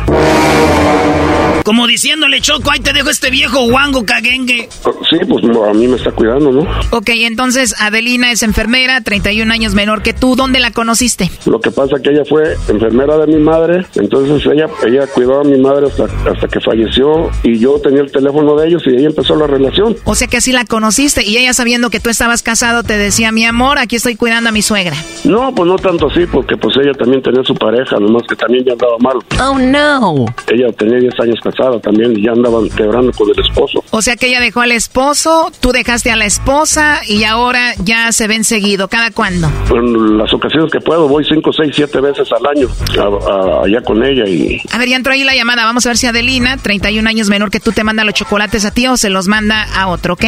Como diciéndole, Choco, ahí te dejo este viejo guango caguengue. Sí, pues a mí me está cuidando, ¿no? Ok, entonces Adelina es enfermera, 31 años menor que tú. ¿Dónde la conociste? Lo que pasa que ella fue enfermera de mi madre, entonces ella ella cuidó a mi madre hasta, hasta que falleció y yo tenía el teléfono de ellos y ahí empezó la relación. O sea que así la conociste y ella sabiendo que tú estabas casado te decía, mi amor, aquí estoy cuidando a mi suegra. No, pues no tanto así, porque pues ella también tenía su pareja, nomás que también ya andaba mal. Oh, no. Ella tenía 10 años casada también y ya andaban quebrando con el esposo. O sea que ella dejó al esposo, tú dejaste a la esposa y ahora ya se ven seguido. ¿Cada cuándo? En las ocasiones que puedo voy 5, 6, 7 veces al año a- a- allá con ella y A ver, ya entró ahí la llamada. Vamos a ver si Adelina, 31 años menor que tú, te manda los chocolates a ti o se los manda a otro, ¿ok?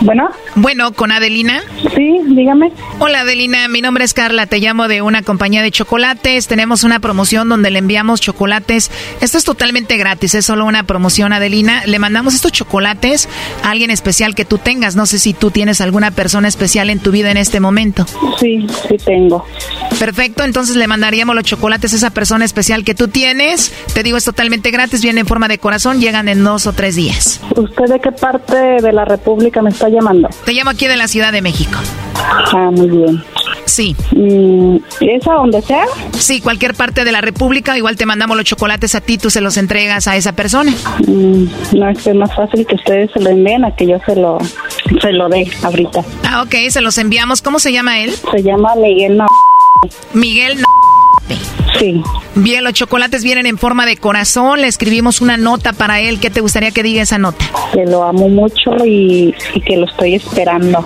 Bueno. Bueno, con Adelina. Sí, dígame. Hola Adelina, mi nombre es Carla, te llamo de una compañía de chocolates. Tenemos una promoción donde le enviamos chocolates. Esto es totalmente gratis, es solo una promoción Adelina. Le mandamos estos chocolates a alguien especial que tú tengas. No sé si tú tienes alguna persona especial en tu vida en este momento. Sí, sí tengo. Perfecto, entonces le mandaríamos los chocolates a esa persona especial que tú tienes. Te digo, es totalmente gratis, viene en forma de corazón, llegan en dos o tres días. ¿Usted de qué parte de la República me está llamando? Te llamo aquí de la Ciudad de México. Ah, muy bien. Sí. ¿Es a donde sea? Sí, cualquier parte de la República, igual te mandamos los chocolates a ti, tú se los entregas a esa persona. Mm, no, es que es más fácil que ustedes se lo envíen a que yo se lo, se lo dé ahorita. Ah, ok, se los enviamos. ¿Cómo se llama él? Se llama Miguel Na- Miguel Sí. Bien, los chocolates vienen en forma de corazón. Le escribimos una nota para él. ¿Qué te gustaría que diga esa nota? Que lo amo mucho y, y que lo estoy esperando.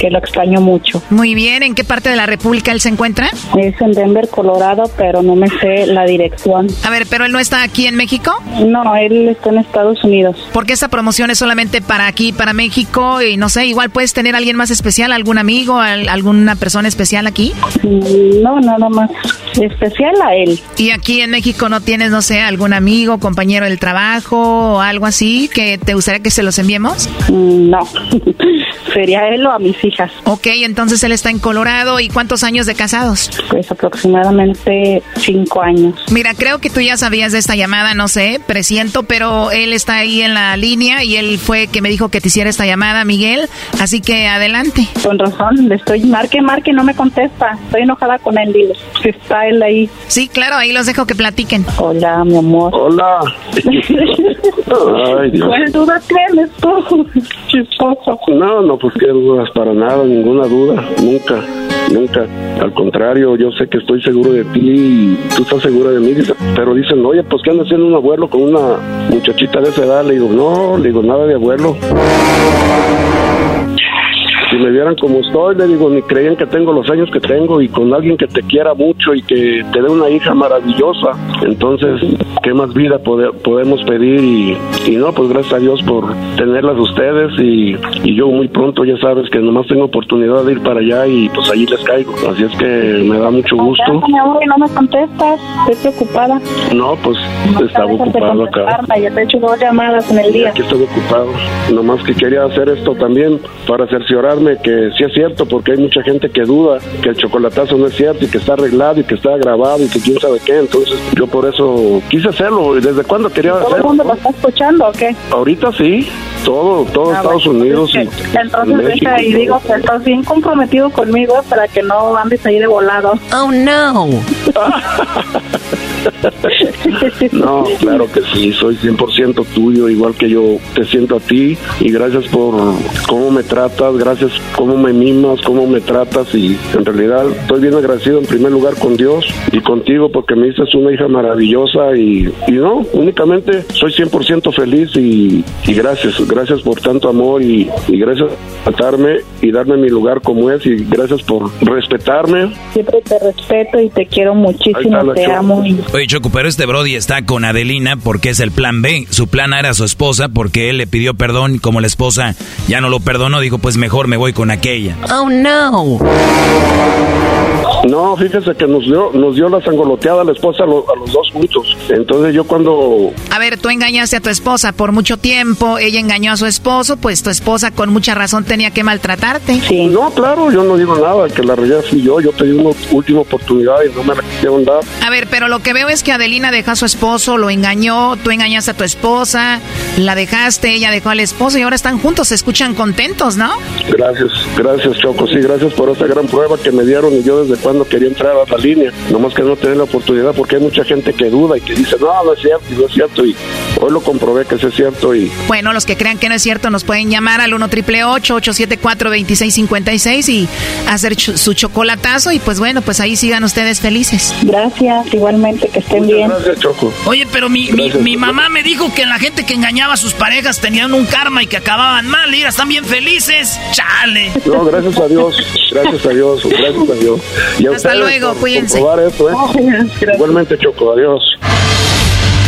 Que lo extraño mucho. Muy bien, ¿en qué parte de la República él se encuentra? Es en Denver, Colorado, pero no me sé la dirección. A ver, ¿pero él no está aquí en México? No, él está en Estados Unidos. Porque esta promoción es solamente para aquí, para México? Y no sé, igual puedes tener a alguien más especial, algún amigo, al- alguna persona especial aquí. Mm, No, nada más especial a él. ¿Y aquí en México no tienes, no sé, algún amigo, compañero del trabajo o algo así que te gustaría que se los enviemos? Mm, No, sería él o a mis hijas. Ok, entonces él está en Colorado. ¿Y cuántos años de casados? Pues aproximadamente cinco años. Mira, creo que tú ya sabías de esta llamada, no sé, presiento, pero él está ahí en la línea y él fue que me dijo que te hiciera esta llamada, Miguel. Así que adelante. Con razón, le estoy marque, marque, no me contesta. Estoy enojada con él, dile. Si está él ahí. Sí, claro, ahí los dejo que platiquen. Hola, mi amor. Hola. Ay, Dios. ¿Cuál duda tienes tú? Chistoso. No, no, pues qué para nada, ninguna duda, nunca, nunca. Al contrario, yo sé que estoy seguro de ti y tú estás segura de mí, pero dicen, oye, pues ¿qué anda haciendo un abuelo con una muchachita de esa edad? Le digo, no, le digo, nada de abuelo. Si me vieran como estoy, le digo, ni creían que tengo los años que tengo y con alguien que te quiera mucho y que te dé una hija maravillosa. Entonces, ¿qué más vida pode- podemos pedir? Y, y no, pues gracias a Dios por tenerlas ustedes y, y yo muy pronto ya sabes que nomás tengo oportunidad de ir para allá y pues allí les caigo. Así es que me da mucho gusto. Mi amor, y no me contestas. Estoy preocupada. No, pues estaba Dejas de ocupado acá. Ya te he hecho dos llamadas en el día. Aquí estoy ocupado. Nomás que quería hacer esto también para que sí es cierto, porque hay mucha gente que duda que el chocolatazo no es cierto y que está arreglado y que está grabado y que quién sabe qué. Entonces yo por eso quise hacerlo. ¿Y desde cuándo quería ¿Todo el hacerlo? mundo lo está escuchando o qué? Ahorita sí, todo, todo Ah, Estados bueno, Unidos y Entonces México. deja y digo que estás bien comprometido conmigo para que no andes ahí de volado. Oh no. No, claro que sí, soy 100% tuyo, igual que yo te siento a ti y gracias por cómo me tratas, gracias cómo me mimas, cómo me tratas y en realidad estoy bien agradecido en primer lugar con Dios y contigo porque me dices una hija maravillosa y, y no, únicamente soy 100% feliz y, y gracias, gracias por tanto amor y, y gracias por tratarme y darme mi lugar como es y gracias por respetarme. Siempre te respeto y te quiero muchísimo, te Choco. amo. Y Oye, Choco, pero este Brody está con Adelina porque es el plan B. Su plan A era su esposa porque él le pidió perdón y como la esposa ya no lo perdonó, dijo, pues mejor me voy con aquella. Oh no. No, fíjese que nos dio, nos dio la sangoloteada a la esposa a, lo- a los dos juntos. Entonces yo cuando A ver, tú engañaste a tu esposa por mucho tiempo, ella engañó a su esposo, pues tu esposa con mucha razón tenía que maltratarte. No, claro, yo no digo nada, que la realidad fui yo, yo pedí una última oportunidad y no me la quisieron dar. A ver, pero lo que veo es que Adelina dejó a su esposo, lo engañó, tú engañaste a tu esposa, la dejaste, ella dejó al esposo y ahora están juntos, se escuchan contentos, ¿no? Gracias, gracias Choco, sí, gracias por esta gran prueba que me dieron y yo desde cuando quería entrar a la línea, nomás que no tener la oportunidad porque hay mucha gente que duda y que dice, no, no es cierto, y no es cierto y hoy lo comprobé que sí es cierto y Bueno, los que crean que no es cierto nos pueden llamar al 1 triple 874 2656 y hacer ch- su chocolatazo y pues bueno, pues ahí sigan ustedes felices. Gracias, igualmente, que estén bien. Gracias, Choco. Oye, pero mi, mi, mi mamá me dijo que la gente que engañaba a sus parejas tenían un karma y que acababan mal. Mira, están bien felices. Chale. No, gracias a Dios, gracias a Dios, gracias a Dios. Y a Hasta ustedes luego, por cuídense. esto, ¿eh? Igualmente, Choco, adiós.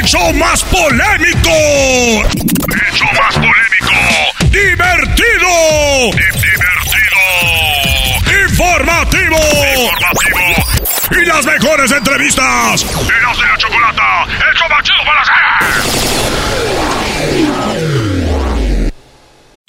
¡El show más polémico! ¡El show más polémico! ¡Divertido! ¡Divertido! ¡Informativo! ¡Informativo! ¡Y las mejores entrevistas! ¡Eras de la chocolata! ¡El show más chido para hacer!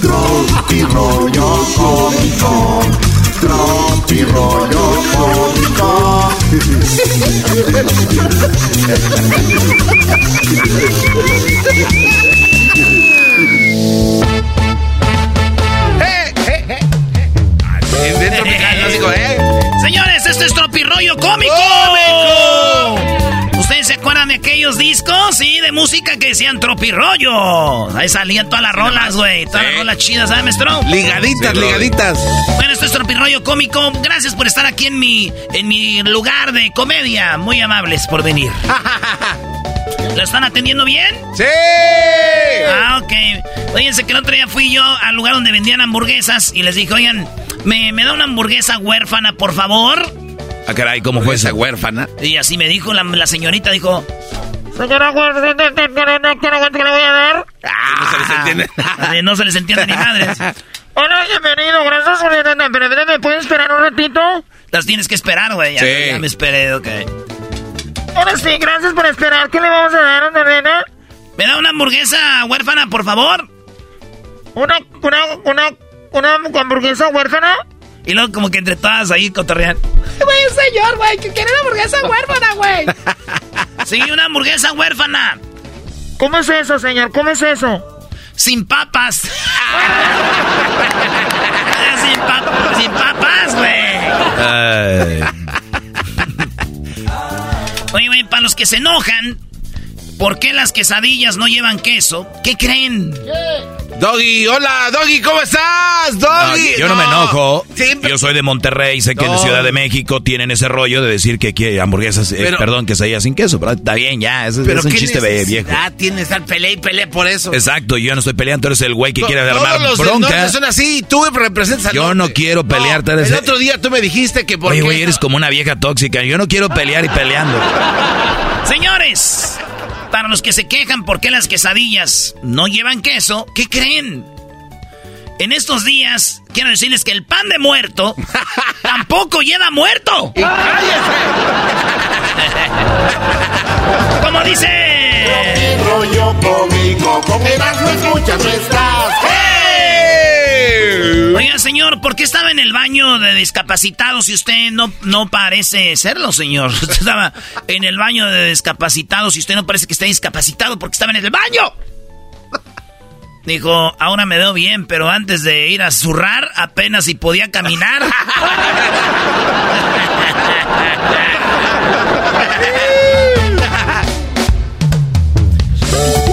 Tropi rollo cómico. Tropi rollo cómico. Decían Tropirollo. Ahí salían todas las rolas, güey. Todas las rolas chidas, ¿sabes, maestro? Ligaditas, ligaditas. Bueno, esto es Tropirollo Cómico. Gracias por estar aquí en mi, en mi lugar de comedia. Muy amables por venir. ¿Lo están atendiendo bien? ¡Sí! Ah, ok. Oiganse que el otro día fui yo al lugar donde vendían hamburguesas y les dije, oigan, ¿me, me da una hamburguesa huérfana, por favor? Ah, caray, ¿cómo fue esa huérfana? Y así me dijo la, la señorita, dijo... Señora ¿qué le voy a dar? no se les entiende. No se les entiende ni madres. Hola, bienvenido, gracias por Pero ¿me puedes esperar un ratito? Las tienes que esperar, güey. Ya, Sí. ya me esperé, ok. Ahora sí, gracias por esperar. ¿Qué le vamos a dar, nena? ¿Me da una hamburguesa huérfana, por favor? ¿Una, una, una, una hamburguesa huérfana? Y luego como que entre todas ahí cotorrean. Güey, un señor, güey, que quiere una hamburguesa huérfana, güey. Sí, una hamburguesa huérfana. ¿Cómo es eso, señor? ¿Cómo es eso? Sin papas. sin, pa- sin papas, güey. Oye, güey, para los que se enojan, ¿por qué las quesadillas no llevan queso? ¿Qué creen? Doggy, hola, Doggy, ¿cómo estás? No, Doggy. yo no, me enojo. Siempre- Yo soy de Monterrey, sé que en No. Ciudad de México tienen ese rollo de decir que quiere hamburguesas, eh, Pero- perdón, quesadillas sin queso, pero está bien, ya, es, Pero es un chiste viejo. necesidad tiene estar pelea y pelea por eso. Exacto, yo no estoy peleando, tú eres el güey que quiere armar los bronca. son así, tú representas al Yo no norte. quiero pelear, El otro día tú me dijiste que por Oye, güey, eres como una vieja tóxica. Yo no quiero pelear y peleando. Señores, para los que se quejan por qué las quesadillas no llevan queso, ¿qué creen? En estos días, quiero decirles que el pan de muerto tampoco lleva muerto. Como dice. rollo cómico. Con Erasmo escuchas no estás. Oiga, señor, ¿por qué estaba en el baño de discapacitados si usted no, no parece serlo, señor? Usted estaba en el baño de discapacitados y usted no parece que esté discapacitado porque estaba en el baño. Dijo, ahora me veo bien, pero antes de ir a zurrar, apenas si podía caminar.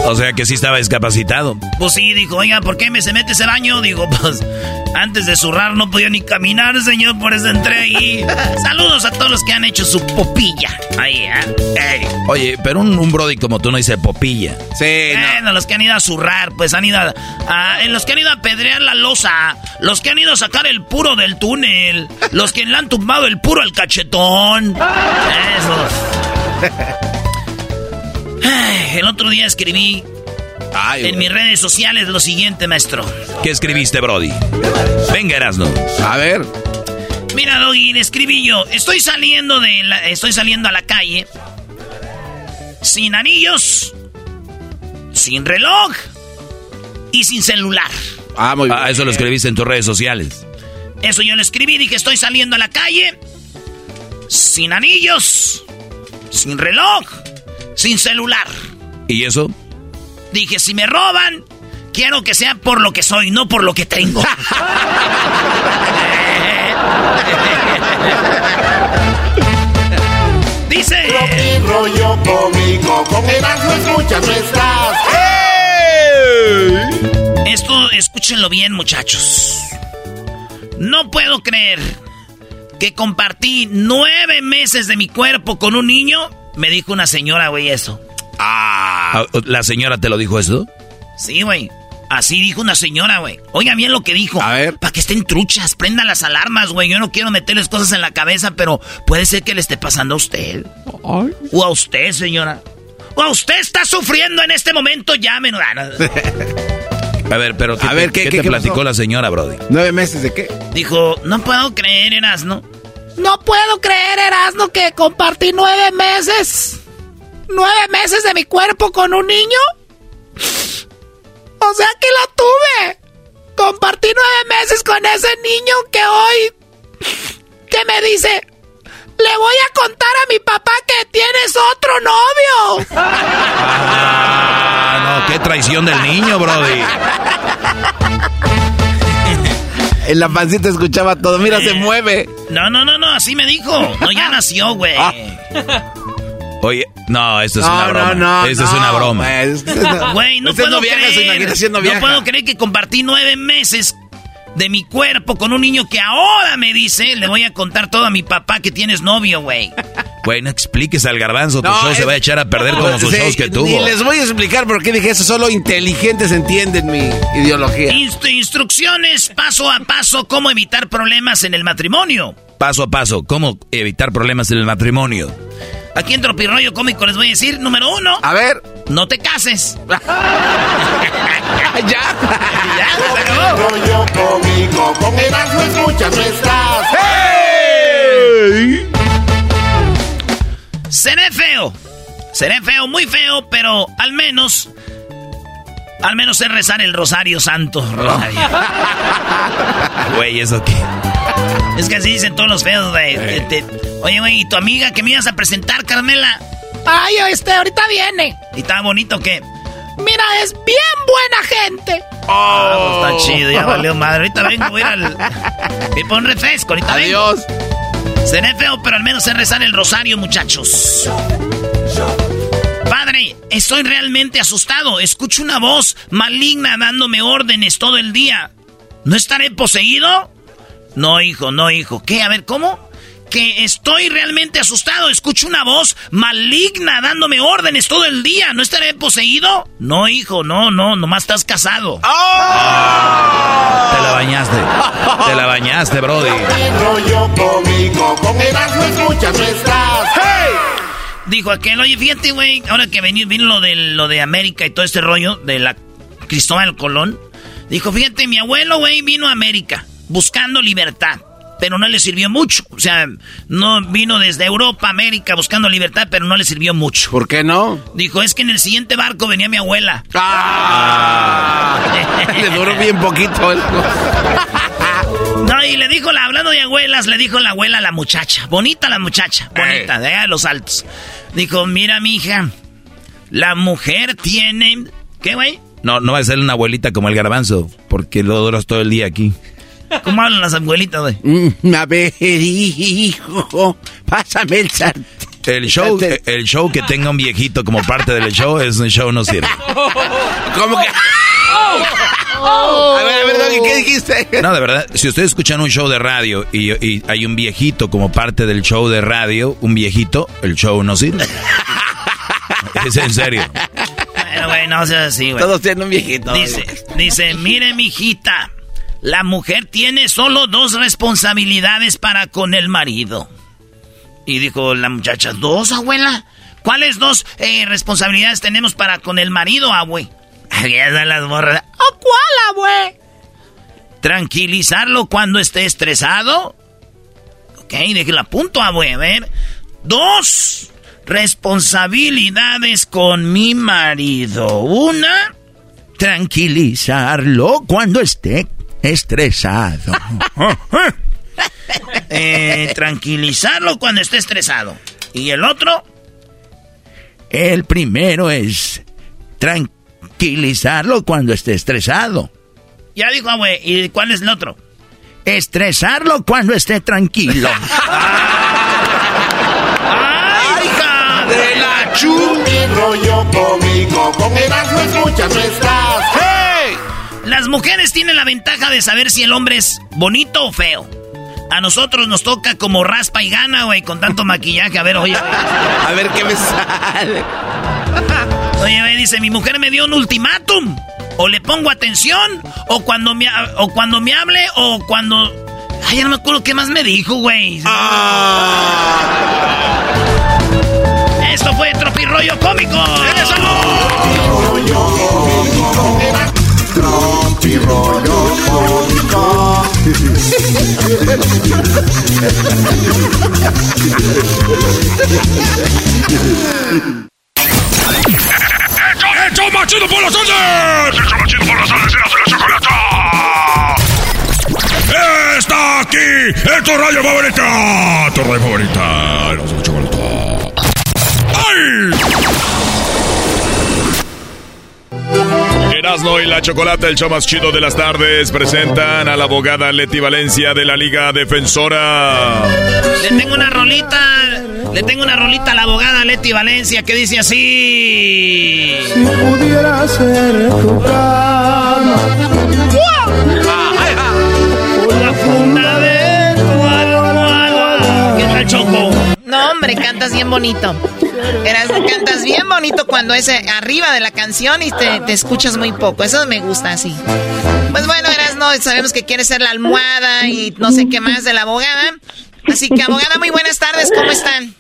O sea que sí estaba discapacitado. Pues sí, dijo, oiga, ¿por qué me se mete ese baño? Digo, pues, antes de zurrar no podía ni caminar, señor, por eso entré ahí. Saludos a todos los que han hecho su popilla. Ahí, ¿eh? Ey. Oye, pero un, un brody como tú no dice popilla. Sí, Bueno, los que han ido a zurrar, pues han ido a, a- en los que han ido a pedrear la losa, los que han ido a sacar el puro del túnel, los que le han tumbado el puro al cachetón. Esos. El otro día escribí en mis redes sociales lo siguiente, maestro. ¿Qué escribiste, brody? Venga, Erasno. A ver. Mira, Doggy, le escribí yo. Estoy saliendo de la, estoy saliendo a la calle sin anillos, sin reloj y sin celular. Ah, muy bien. Ah, eso lo escribiste en tus redes sociales. Eso yo le escribí, dije, estoy saliendo a la calle sin anillos, sin reloj, sin celular. ¿Y eso? Dije, si me roban, quiero que sea por lo que soy, no por lo que tengo. Dice... Rollo cómico. Con escuchas estás. Esto, escúchenlo bien, muchachos. No puedo creer que compartí nueve meses de mi cuerpo con un niño. Me dijo una señora, güey, eso. Ah, ¿La señora te lo dijo eso? Sí, güey. Así dijo una señora, güey. Oiga bien lo que dijo. A ver. Para que estén truchas, prendan las alarmas, güey. Yo no quiero meterles cosas en la cabeza, pero puede ser que le esté pasando a usted. O a usted, señora. O a usted está sufriendo en este momento, llámenos. Ah, no. A ver, pero ¿qué, A te- ver, ¿qué- qué qué- te qué platicó pasó? la señora, Brody? ¿Nueve meses de qué? Dijo, no puedo creer, Erasno. No puedo creer, Erasmo, que compartí nueve meses. ¿Nueve meses de mi cuerpo con un niño? O sea que la tuve. Compartí nueve meses con ese niño que hoy... que me dice... Le voy a contar a mi papá que tienes otro novio. Ah, no, qué traición del niño, Brody. En la pancita escuchaba todo. Mira, se mueve. No, no, no, no, así me dijo. No, ya nació, güey. Ah. Oye, no, esto es No, una no, broma. no, Esto es no, una broma. güey, no- no puedo no creer. no no viaja. puedo creer que compartí nueve meses de mi cuerpo con un niño que ahora me dice, le voy a contar todo a mi papá que tienes novio, güey. Güey, no expliques al garbanzo, tu No, show se va a echar a perder como sus Sí, shows que tuvo. Ni les voy a explicar por qué dije eso. Solo inteligentes entienden mi ideología. Inst- instrucciones paso a paso cómo evitar problemas en el matrimonio. Paso a paso, ¿cómo evitar problemas en el matrimonio? Aquí en Tropirroyo Cómico les voy a decir, número uno. A ver. No te cases. ya. Rollo cómico, con Erasmo escuchas nuestras. Seré feo. Seré feo, muy feo, pero al menos. Al menos sé rezar el Rosario Santo. Rosario. Güey, ¿eso qué? Es que así dicen todos los feos, güey. Te- Oye, güey, ¿y tu amiga que me ibas a presentar, Carmela? Ay, este, ahorita viene. ¿Y está bonito qué? Mira, es bien buena gente. Ah, pues está chido, ya valió madre. Ahorita vengo, voy a ir al. Me pon refresco, ahorita Adiós. vengo. Seré feo, pero al menos sé rezar el rosario, muchachos. Padre, estoy realmente asustado. Escucho una voz maligna dándome órdenes todo el día. ¿No estaré poseído? No, hijo, no, hijo. ¿Qué? A ver, ¿cómo? Que estoy realmente asustado. Escucho una voz maligna dándome órdenes todo el día. ¿No estaré poseído? No, hijo, no, no. Nomás estás casado. Te la bañaste. Te la bañaste, Brody. Con escuchas nuestras. Dijo aquel, oye, fíjate, güey, ahora que vení- vino lo de, lo de América y todo este rollo de la Cristóbal Colón. Dijo, fíjate, mi abuelo, güey, vino a América buscando libertad, pero no le sirvió mucho. O sea, no vino desde Europa a América buscando libertad, pero no le sirvió mucho. ¿Por qué no? Dijo, es que en el siguiente barco venía mi abuela. Ah. Le duró bien poquito. No, y le dijo, la, hablando de abuelas, le dijo la abuela a la muchacha. Bonita la muchacha, bonita, de allá de los altos. Dijo, mira, mi hija, la mujer tiene... ¿Qué, güey? No, no va a ser una abuelita como el garbanzo, porque lo duras todo el día aquí. ¿Cómo hablan las abuelitas, güey? Mm, A ver, hijo, pásame el sartén. El show, el show que tenga un viejito como parte del show es un show no sirve. ¿Cómo que? A ver, a ver, Doggy, ¿qué dijiste? No, de verdad, si ustedes escuchan un show de radio y, y hay un viejito como parte del show de radio, un viejito, el show no sirve. Es en serio. Bueno, güey, no seas así, güey. Todos tienen un viejito. Dice, dice, mire, mijita, la mujer tiene solo dos responsabilidades para con el marido. Y dijo la muchacha, ¿dos, abuela? ¿Cuáles dos eh, responsabilidades tenemos para con el marido, abue? Están las morras. ¿O cuál, abue? Tranquilizarlo cuando esté estresado. Ok, déjela a punto, abue. A ver. Dos responsabilidades con mi marido. Una, Tranquilizarlo cuando esté estresado. eh, tranquilizarlo cuando esté estresado. Y el otro, El primero es tranquilizarlo cuando esté estresado. ya dijo, abue. ¿Y cuál es el otro? Estresarlo cuando esté tranquilo. ¡Ay, hija de la chu! Rollo cómico, con Erasmo escuchas nuestras. ¡Hey! Las mujeres tienen la ventaja de saber si el hombre es bonito o feo. A nosotros nos toca como raspa y gana, güey, con tanto maquillaje. A ver, oye. A ver qué me sale. Oye, güey, dice, mi mujer me dio un ultimátum. o le pongo atención, o cuando me, o cuando me hable, o cuando... Ay, ya no me acuerdo qué más me dijo, güey. Ah. Esto fue Tropirollo Cómico. ¡Eso Tropirollo Cómico. ¡Hecho más chido por las tardes! ¡Hecho más chido por las tardes! ¡Eras de la chocolata! ¡Está aquí! ¡Es tu radio favorita! ¡Tu radio favorita! ¡Eras de la chocolata! ¡Ay! Erasmo y la Chocolata, el show más chido de las tardes, presentan a la abogada Leti Valencia de la Liga Defensora. Le tengo una rolita, le tengo una rolita a la abogada Leti Valencia que dice así. Si pudiera ser tu cama. La funda de tu almohada. ¿Qué tal, Choco? No, hombre, cantas bien bonito. Eras, cantas bien bonito cuando es arriba de la canción y te, te, escuchas muy poco. Eso me gusta así. Pues bueno, Eras, no, sabemos que quieres ser la almohada y no sé qué más de la abogada. Así que, abogada, muy buenas tardes, ¿cómo están?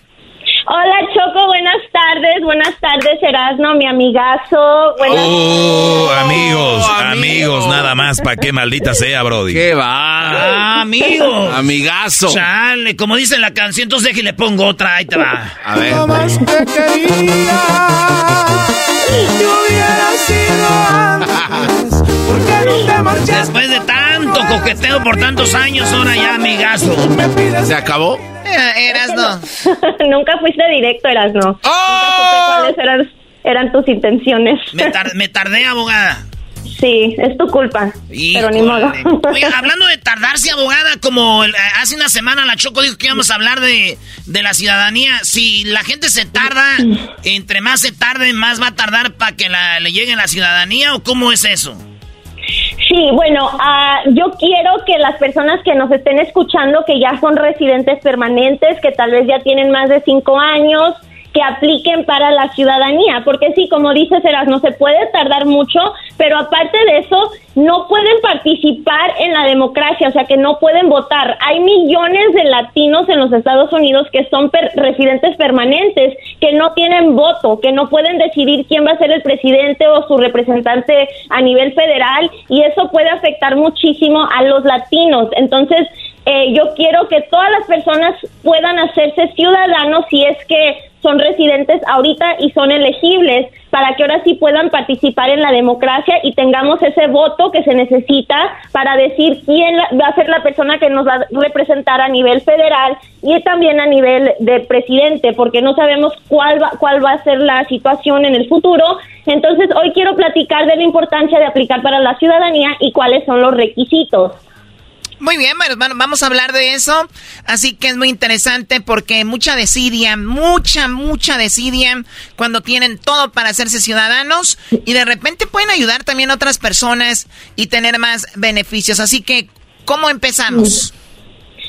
Hola Choco, buenas tardes, buenas tardes Erasno, mi amigazo. Buenas oh, amigos, amigos, nada más, ¿para qué maldita sea, Brody? ¿Qué va? Ah, amigos. Amigazo. Chale, como dice la canción, entonces déjale pongo otra, ahí te va. A ver. No más te quería, yo hubiera sido antes, porque no te marchaste. Después de tanto coqueteo por tantos años, ahora ya amigazo. ¿Se acabó? Eras no. Nunca fuiste directo, Eras no. ¡Oh! Nunca supe cuáles eran, eran tus intenciones. Me, tar me, tardé, abogada. Sí, es tu culpa. Híjole. Pero ni modo. Oiga, hablando de tardarse, abogada, como el, hace una semana la Choco dijo que íbamos a hablar de, de la ciudadanía. Si la gente se tarda, entre más se tarde, más va a tardar para que la, le llegue la ciudadanía, ¿o cómo es eso? Sí, bueno, uh, yo quiero que las personas que nos estén escuchando, que ya son residentes permanentes, que tal vez ya tienen más de cinco años, que apliquen para la ciudadanía, porque sí, como dices, Eras, no se puede tardar mucho, pero aparte de eso, no pueden participar en la democracia, o sea, que no pueden votar. Hay millones de latinos en los Estados Unidos que son per residentes permanentes, que no tienen voto, que no pueden decidir quién va a ser el presidente o su representante a nivel federal, y eso puede afectar muchísimo a los latinos. Entonces, eh, yo quiero que todas las personas puedan hacerse ciudadanos si es que son residentes ahorita y son elegibles para que ahora sí puedan participar en la democracia y tengamos ese voto que se necesita para decir quién va a ser la persona que nos va a representar a nivel federal y también a nivel de presidente, porque no sabemos cuál va, cuál va a ser la situación en el futuro. Entonces, hoy quiero platicar de la importancia de aplicar para la ciudadanía y cuáles son los requisitos. Muy bien, bueno, vamos a hablar de eso. Así que es muy interesante porque mucha desidia, mucha, mucha desidia cuando tienen todo para hacerse ciudadanos y de repente pueden ayudar también a otras personas y tener más beneficios. Así que, ¿cómo empezamos?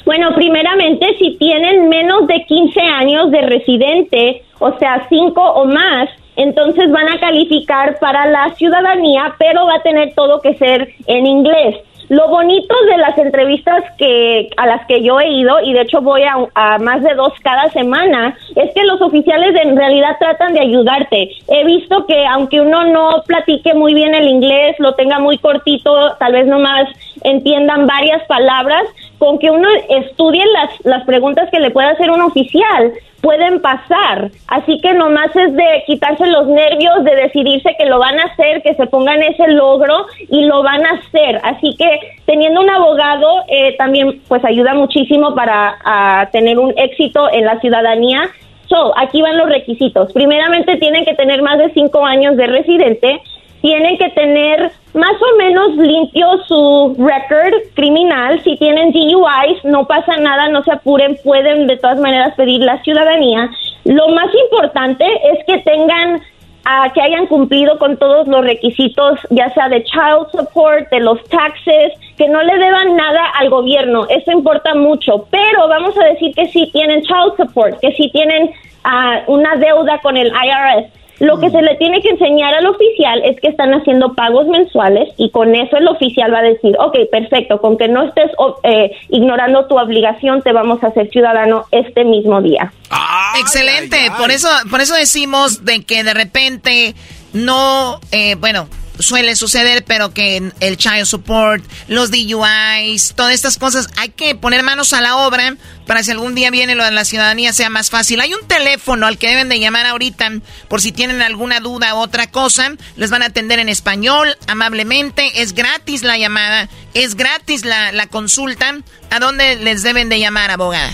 Bueno, primeramente, si tienen menos de 15 años de residente, o sea, 5 o más, entonces van a calificar para la ciudadanía, pero va a tener todo que ser en inglés. Lo bonito de las entrevistas que a las que yo he ido y de hecho voy a, a, más de dos cada semana es que los oficiales en realidad tratan de ayudarte. He visto que aunque uno no platique muy bien el inglés, lo tenga muy cortito, tal vez nomás entiendan varias palabras, con que uno estudie las, las preguntas que le puede hacer un oficial, pueden pasar. Así que nomás es de quitarse los nervios, de decidirse que lo van a hacer, que se pongan ese logro y lo van a hacer. Así que teniendo un abogado eh, también pues ayuda muchísimo para tener un éxito en la ciudadanía. So, aquí van los requisitos. Primeramente tienen que tener más de cinco años de residente, tienen que tener más o menos limpio su record criminal. Si tienen DUIs, no pasa nada, no se apuren, pueden de todas maneras pedir la ciudadanía. Lo más importante es que tengan a que hayan cumplido con todos los requisitos, ya sea de child support, de los taxes, que no le deban nada al gobierno. Eso importa mucho. Pero vamos a decir que sí tienen child support, que sí tienen uh, una deuda con el IRS Lo que se le tiene que enseñar al oficial es que están haciendo pagos mensuales y con eso el oficial va a decir, ok, perfecto, con que no estés oh, eh, ignorando tu obligación, te vamos a hacer ciudadano este mismo día. Excelente, por eso, por eso decimos de que de repente no, eh, bueno, suele suceder, pero que el child support, los DUIs, todas estas cosas, hay que poner manos a la obra para si algún día viene lo de la ciudadanía sea más fácil. Hay un teléfono al que deben de llamar ahorita por si tienen alguna duda u otra cosa. Les van a atender en español, amablemente. Es gratis la llamada, es gratis la, la consulta. ¿A dónde les deben de llamar, abogada?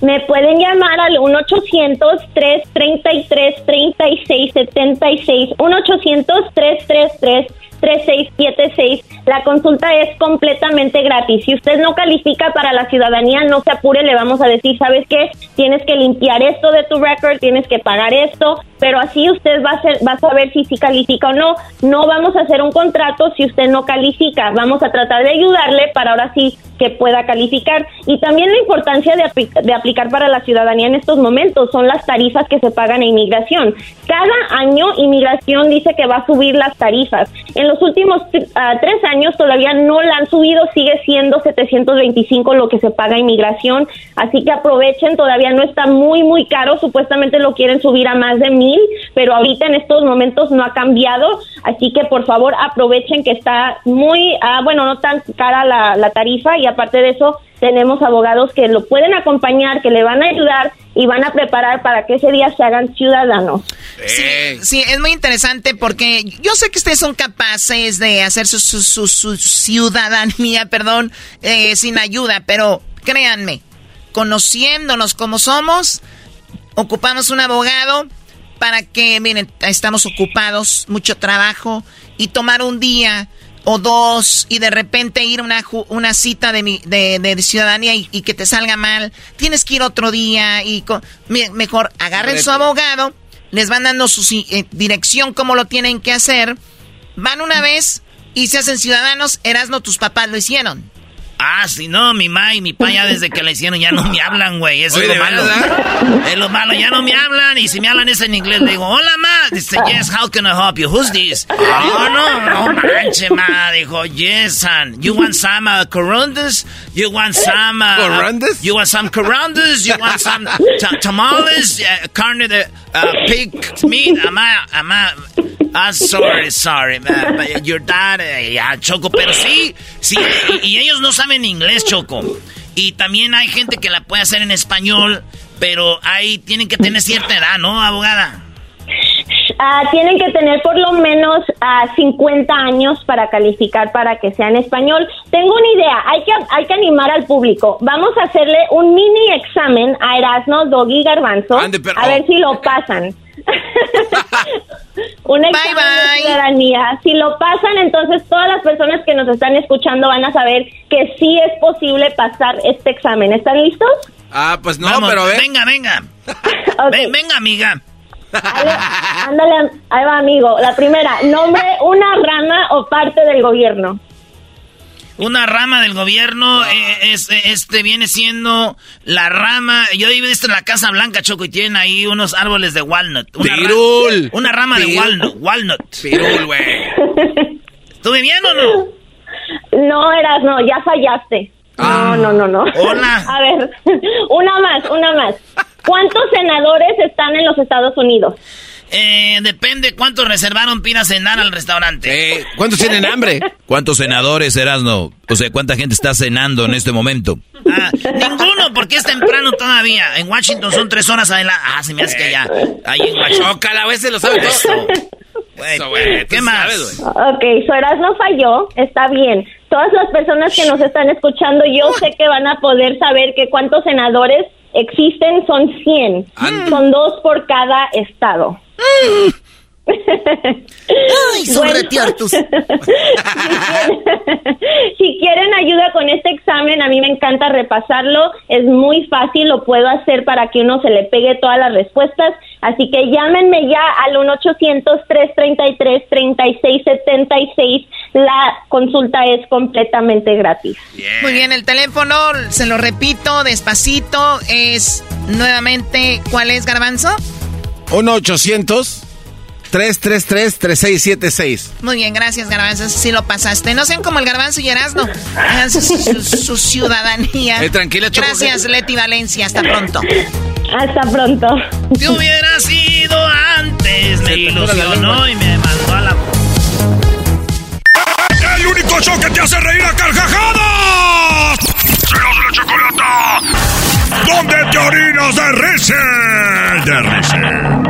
Me pueden llamar al 1-800-333-3676. 1-800-333-3676. 3676. La consulta es completamente gratis. Si usted no califica para la ciudadanía, no se apure, le vamos a decir, ¿sabes qué? Tienes que limpiar esto de tu record, tienes que pagar esto, pero así usted va a, ser, va a saber si sí califica o no. No vamos a hacer un contrato si usted no califica. Vamos a tratar de ayudarle para ahora sí que pueda calificar. Y también la importancia de, de aplicar para la ciudadanía en estos momentos son las tarifas que se pagan en inmigración. Cada año inmigración dice que va a subir las tarifas. En los últimos ah, tres años todavía no la han subido, sigue siendo 725 lo que se paga inmigración, así que aprovechen, todavía no está muy, muy caro, supuestamente lo quieren subir a más de mil, pero ahorita en estos momentos no ha cambiado, así que por favor aprovechen que está muy, ah, bueno, no tan cara la, la tarifa y aparte de eso, tenemos abogados que lo pueden acompañar, que le van a ayudar y van a preparar para que ese día se hagan ciudadanos. Sí, sí, es muy interesante porque yo sé que ustedes son capaces de hacer su, su, ciudadanía, perdón, eh, sin ayuda, pero créanme, conociéndonos como somos, ocupamos un abogado para que, miren, estamos ocupados, mucho trabajo y tomar un día o dos y de repente ir a una, una cita de, de, ciudadanía y, que te salga mal, tienes que ir otro día y mejor agarren su abogado, les van dando su eh, dirección, cómo lo tienen que hacer, van una vez y se hacen ciudadanos, Erasno, tus papás lo hicieron. Ah, si no, mi ma y mi pa ya desde que la hicieron ya no me hablan, güey. Eso es lo malo. Es lo malo, ya no me hablan. Y si me hablan es en inglés, le digo, hola, ma. Dice, yes, how can I help you? Who's this? Oh, no, no manche, ma. Dijo, yes, son. You want some uh, corundas? You want some... Uh, ¿Corundas? You want some corundas? You want some tamales? Uh, carne de uh, pig meat? Ama, ama... I'm sorry, sorry, man, but your dad, eh, ya, Choco, pero sí, sí, y, ellos no saben inglés, Choco. Y también hay gente que la puede hacer en español, pero ahí tienen que tener cierta edad, ¿no, abogada? Ah, tienen que tener por lo menos a ah, 50 años para calificar para que sea en español. Tengo una idea, hay que, hay que animar al público. Vamos a hacerle un mini examen a Erasmo, Doggy Garbanzo, a ver si lo pasan. Una examen de ciudadanía. Si lo pasan, entonces todas las personas que nos están escuchando van a saber que sí es posible pasar este examen. ¿Están listos? Ah, pues no, pero Venga, venga. venga, amiga. ándale, ahí va, amigo. La primera, nombre una rama o parte del gobierno una rama del gobierno, eh, es, este viene siendo la rama, yo he visto en la Casa Blanca, Choco, y tienen ahí unos árboles de walnut. Una Pirul. una rama de walnut, walnut. Pirul, güey. ¿Estuve bien o no? No, eras, no, ya fallaste. No, no, no, no. Hola. A ver, una más, una más. ¿Cuántos senadores están en los Estados Unidos? Eh, depende cuántos reservaron para cenar al restaurante. Eh, ¿Cuántos tienen hambre? ¿Cuántos senadores, Erasno? O sea, ¿cuánta gente está cenando en este momento? Ah, ninguno, porque es temprano todavía. En Washington son tres horas adelante. Ah, se me hace que ya. Ahí en Washington. Ojalá, a veces lo sabe todo. ¿Qué más? Ok, su Erasmo falló, está bien. Todas las personas que nos están escuchando, yo sé que van a poder saber que cuántos senadores existen son 100. Son dos por cada estado. Ay, son si, si quieren ayuda con este examen, a mí me encanta repasarlo. Es muy fácil, lo puedo hacer para que uno se le pegue todas las respuestas. Así que llámenme ya al 1-800-333-3676. La consulta es completamente gratis. Muy bien, el teléfono, se lo repito despacito, es nuevamente, ¿cuál es, Garbanzo? 1 800 333-3676. Muy bien, gracias, Garbanzo. Sí lo pasaste. No sean como el Garbanzo y Erasmo. Hagan su, su- su ciudadanía. Eh, tranquila, Choco. Gracias, Leti Valencia. Hasta pronto. Hasta pronto. Te hubiera sido antes, me ilusionó y me mandó a la... ¡El único show que te hace reír a carcajadas! ¡Serás la chocolata! ¿Dónde te orinas de risa? De risa.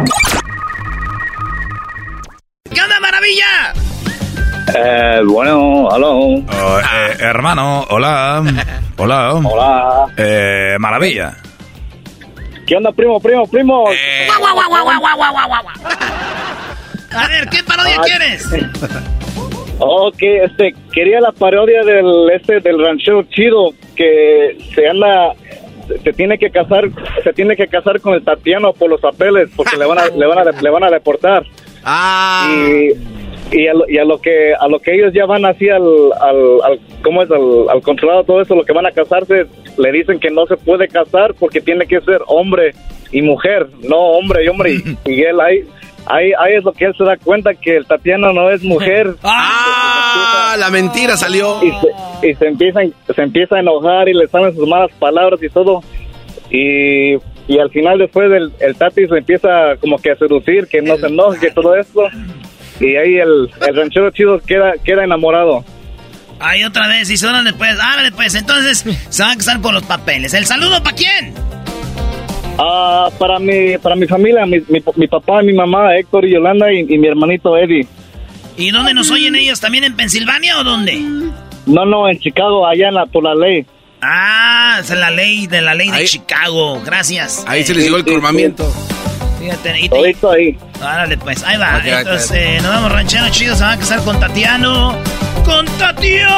¿Qué onda, maravilla? Eh, bueno, aló. Oh, eh, hermano, hola. Hola. Hola. Eh, maravilla. ¿Qué onda, primo, primo, primo? A ver, ¿qué parodia Ah, quieres? Ok, este, quería la parodia del, este, del ranchero chido que se anda, se tiene que casar, se tiene que casar con el Tatiano por los papeles porque le van a, le van a, le van a deportar. Ah. Y, y, a lo, y a lo que, a lo que ellos ya van así al, al, al ¿cómo es? Al, al controlado todo eso, lo que van a casarse, le dicen que no se puede casar porque tiene que ser hombre y mujer, no hombre y hombre. Y, y él ahí, ahí, ahí es lo que él se da cuenta que el Tatiano no es mujer. Ah, la mentira salió. Y se, y se empieza, se empieza a enojar y le salen sus malas palabras y todo. Y, y al final después el, el Tati se empieza como que a seducir, que no se enoje, que todo esto. Y ahí el, el ranchero chido queda, queda enamorado. Ahí otra vez, y se órale pues, árale pues, entonces se van a casar por los papeles. ¿El saludo para quién? Ah, para mi, para mi familia, mi, mi, mi papá, mi mamá, Héctor y Yolanda y, y mi hermanito Eddie. ¿Y dónde nos oyen ellos? ¿También en Pensilvania o dónde? No, no, en Chicago, allá en la, por la ley. Ah, es la ley de la ley de Chicago. Gracias. Ahí se les llegó el colmamiento. Fíjate, y te- ahí. Árale, pues, ahí va. Entonces, eh, nos vemos ranchero chido, se van a casar con Tatiano. ¡Con Tatiano!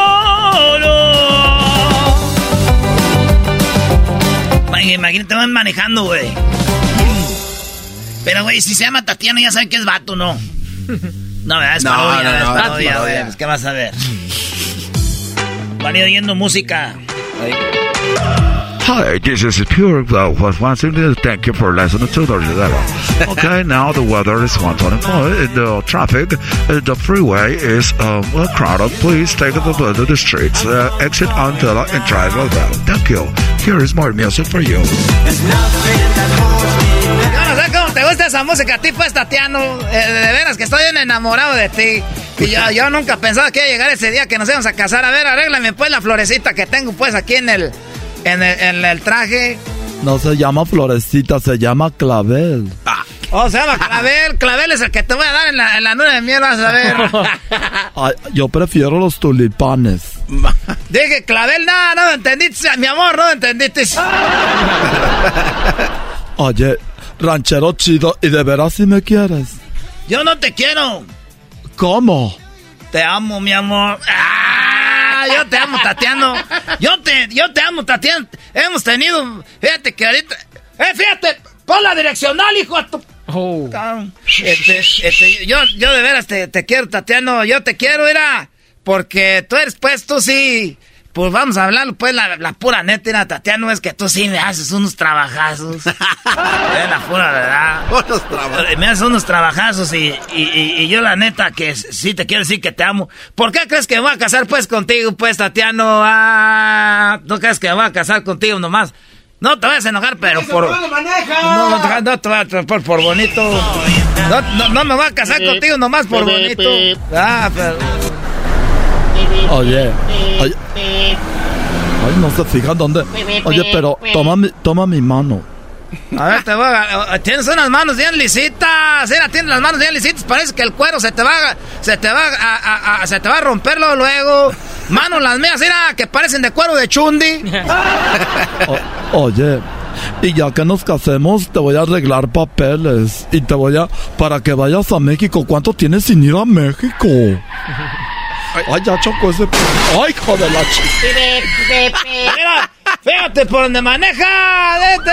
Ma- Imagínate, van manejando, güey. Pero, güey, si se llama Tatiano, ya saben que es vato, ¿no? No, ¿verdad? es No, parodia, no, no, es parodia, güey. Pues, ¿Qué vas a ver? Van a ir oyendo música. Hi, this is Pure uh, was watching this. Thank you for listening to the level. Okay, now the weather is 124. In the traffic, uh, the freeway is um, well crowded. Please take the to the streets. Uh, exit until and drive well. Thank you. Here is more music for you. Yo no sé cómo te gusta esa música a ti, pues, Tatiano. Eh, de veras que estoy bien enamorado de ti. Y yo, yo nunca pensaba que iba a llegar ese día que nos íbamos a casar. A ver, arréglame pues la florecita que tengo pues aquí en el, en el, en el traje. No se llama florecita, se llama clavel. Oh, se llama Clavel. Clavel es el que te voy a dar en la, en la luna de miel, vas a ver. Ay, yo prefiero los tulipanes. Dije, Clavel, no, no entendiste, mi amor, no entendiste. Oye, ranchero chido, ¿y de veras si me quieres? Yo no te quiero. ¿Cómo? Te amo, mi amor. Ah, yo te amo, Tatiano. Yo te, yo te amo, Tatiano. Hemos tenido, fíjate que ahorita, eh, fíjate, pon la direccional, hijo de tu... Cabrón. Este, este, yo, yo de veras te, te quiero, Tatiano. Yo te quiero, era porque tú eres, pues, tú sí. Pues vamos a hablar, pues, la, la pura neta, era, Tatiano, es que tú sí me haces unos trabajazos. es la pura verdad. Unos trabajazos. Me haces unos trabajazos y, y, y- y yo la neta que sí te quiero decir que te amo. ¿Por qué crees que me voy a casar pues contigo, pues, Tatiano? Ah, ¿tú crees que me voy a casar contigo nomás? No te vayas a enojar, pero por... No, no, te- no te voy a por, por bonito. No, no, no me voy a casar contigo nomás por bonito. Ah, pero... Oye, oye. Ay, no se fijan dónde. Oye, pero toma mi, toma mi mano. A ver, te voy a... Tienes unas manos bien lisitas. Mira, tienes las manos bien lisitas. Parece que el cuero se te va, a- se te va a, a- a- se te va a romperlo luego. Manos las mías, mira, que parecen de cuero de chundi. O- oye, y ya que nos casemos, te voy a arreglar papeles. Y te voy a. Para que vayas a México. ¿Cuánto tienes sin ir a México? Ay, ya chocó ese. Ay, hijo de la chica. Mira, fíjate por donde maneja. Vete.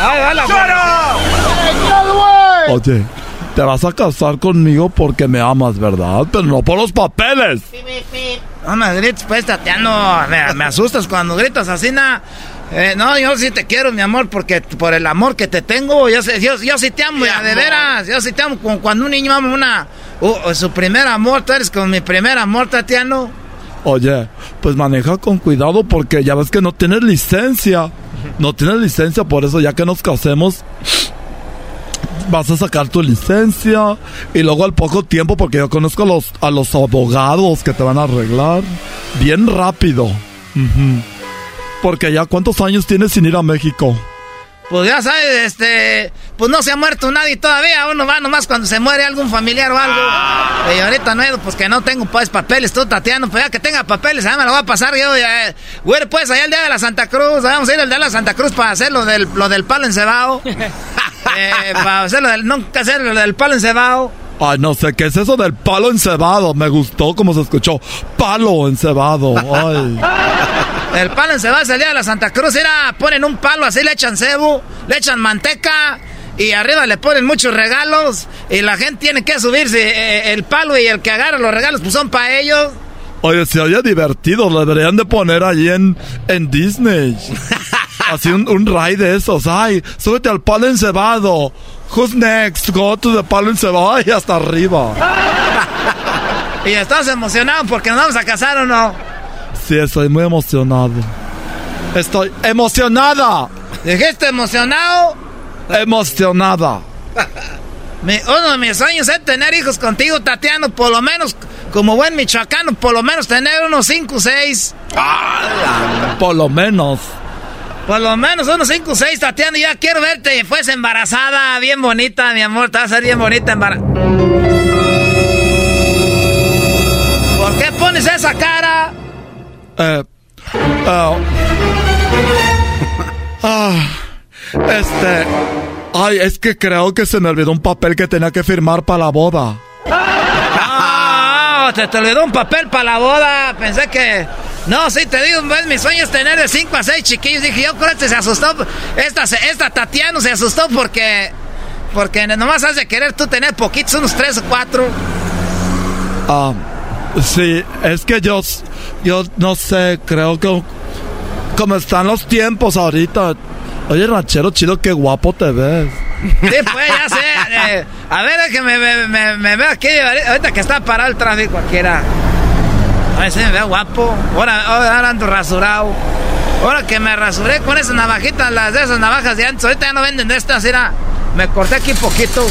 Ay, va la Oye, te vas a casar conmigo porque me amas, ¿verdad? Pero no por los papeles. No me grites, pues, Tatiano. Me, me asustas cuando gritas así, na. Eh, no, yo sí te quiero, mi amor, porque por el amor que te tengo, yo, sé- yo, yo sí te amo, ya, de veras. Yo sí te amo como cuando un niño ama una, uh, su primer amor. Tú eres como mi primer amor, Tatiano. Oye, pues maneja con cuidado porque ya ves que no tienes licencia. No tienes licencia, por eso ya que nos casemos, vas a sacar tu licencia. Y luego al poco tiempo, porque yo conozco a los, a los abogados que te van a arreglar bien rápido. Porque ya cuántos años tienes sin ir a México. Pues ya sabes, este, pues no se ha muerto nadie todavía. Uno va nomás cuando se muere algún familiar o algo. Y ahorita no, he ido, pues que no tengo pues papeles, tú Tatiano, pues ya que tenga papeles, ya me lo voy a pasar yo. Ya. Güey, pues allá el día de la Santa Cruz, vamos a ir al día de la Santa Cruz para hacer lo del, lo del palo encebado. eh, para hacer lo del, nunca hacer lo del palo encebado. Ay, no sé, ¿qué es eso del palo encebado? Me gustó como se escuchó. Palo encebado. Ay. El palo encebado es el día de la Santa Cruz. Era, ponen un palo así, le echan cebo, le echan manteca y arriba le ponen muchos regalos. Y la gente tiene que subirse eh, el palo y el que agarra los regalos, pues son para ellos. Oye, se oye divertido, lo deberían de poner allí en, en Disney. Así un, un ride de esos. Ay, súbete al palo encebado. Who's next? Go to the palo encebado. Ay, hasta arriba. Y estás emocionado porque nos vamos a casar o no. Sí, estoy muy emocionado. Estoy emocionada. ¿Dijiste emocionado? Emocionada. Mi- uno de mis sueños es tener hijos contigo, Tatiano, por lo menos, como buen michoacano, por lo menos tener unos 5 o 6. Por lo menos. Por lo menos unos 5 o 6, Tatiana. Ya quiero verte, fues embarazada, bien bonita, mi amor. Te vas a ser bien bonita embarazada. ¿Por qué pones esa cara? Eh, ah, ah, este. Ay, es que creo que se me olvidó un papel que tenía que firmar para la boda. Ah, te, te olvidó un papel para la boda. Pensé que. No, sí, te digo, pues, mi sueño es tener de 5 a 6 chiquillos. Dije, yo creo que se asustó. Esta, esta Tatiana se asustó porque. Porque nomás has de querer tú tener poquitos, unos 3 o 4. Ah, sí, es que yo, yo no sé, creo que como están los tiempos ahorita. Oye, ranchero chido, qué guapo te ves. Sí, pues ya sé. eh, a ver, que me, me, me, me veo aquí. Ahorita que está parado el tráfico aquí era. A si me veo guapo. Ahora, ahora ando rasurado. Ahora que me rasuré con esas navajitas, las de esas navajas de antes. Ahorita ya no venden de estas. Era, me corté aquí poquito.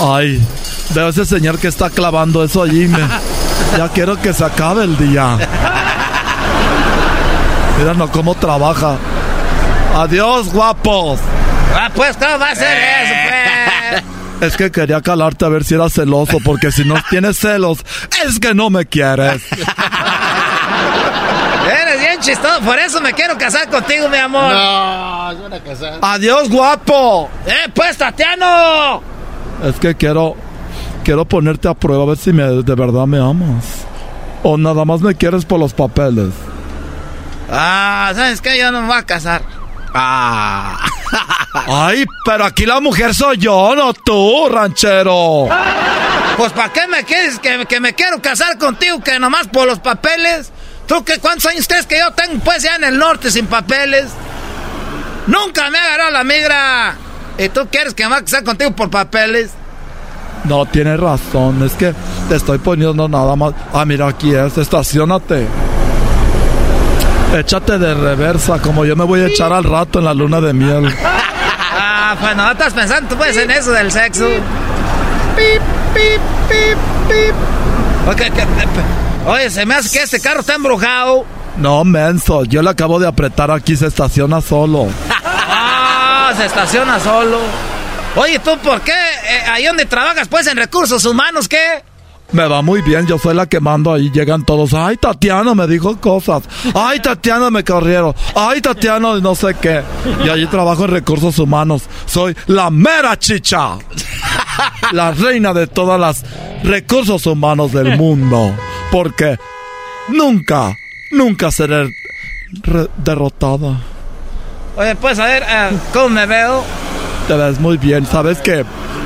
Ay, veo ese señor que está clavando eso allí. Me, ya quiero que se acabe el día. Mira no cómo trabaja. Adiós, guapos. Ah, pues, ¿cómo va a ser eso, pues? Es que quería calarte a ver si eras celoso, porque si no tienes celos, es que no me quieres. Eres bien chistoso, por eso me quiero casar contigo, mi amor. No, van a casar. Adiós, guapo. ¡Eh, pues, Tatiano! Es que quiero, quiero ponerte a prueba a ver si me, de verdad me amas. O nada más me quieres por los papeles. Ah, ¿sabes qué? Yo no me voy a casar. Ah. Ay, pero aquí la mujer soy yo, no tú, ranchero. Pues ¿para qué me quieres que, que me quiero casar contigo que nomás por los papeles? ¿Tú qué cuántos años crees que yo tengo pues ya en el norte sin papeles? Nunca me ha agarrado la migra. ¿Y tú quieres que me vaya a casar contigo por papeles? No, tienes razón, es que te estoy poniendo nada más. Ah, mira, aquí es, estacionate. Échate de reversa, como yo me voy a echar al rato en la luna de miel. Ah, pues no estás pensando tú pues en eso del sexo. Pip, pip, pip, pip. Oye, se me hace que este carro está embrujado. No, menso, yo le acabo de apretar aquí, se estaciona solo. Ah, se estaciona solo. Oye, ¿tú por qué? Eh, ahí donde trabajas, pues, en recursos humanos, ¿qué? Me va muy bien, yo soy la que mando ahí, llegan todos. Ay, Tatiana me dijo cosas. Ay, Tatiana me corrieron. Ay, Tatiana no sé qué. Y allí trabajo en recursos humanos. Soy la mera chicha. La reina de todas las recursos humanos del mundo. Porque nunca, nunca seré derrotada. Oye, pues, a ver, eh, ¿cómo me veo? Te ves muy bien. ¿Sabes que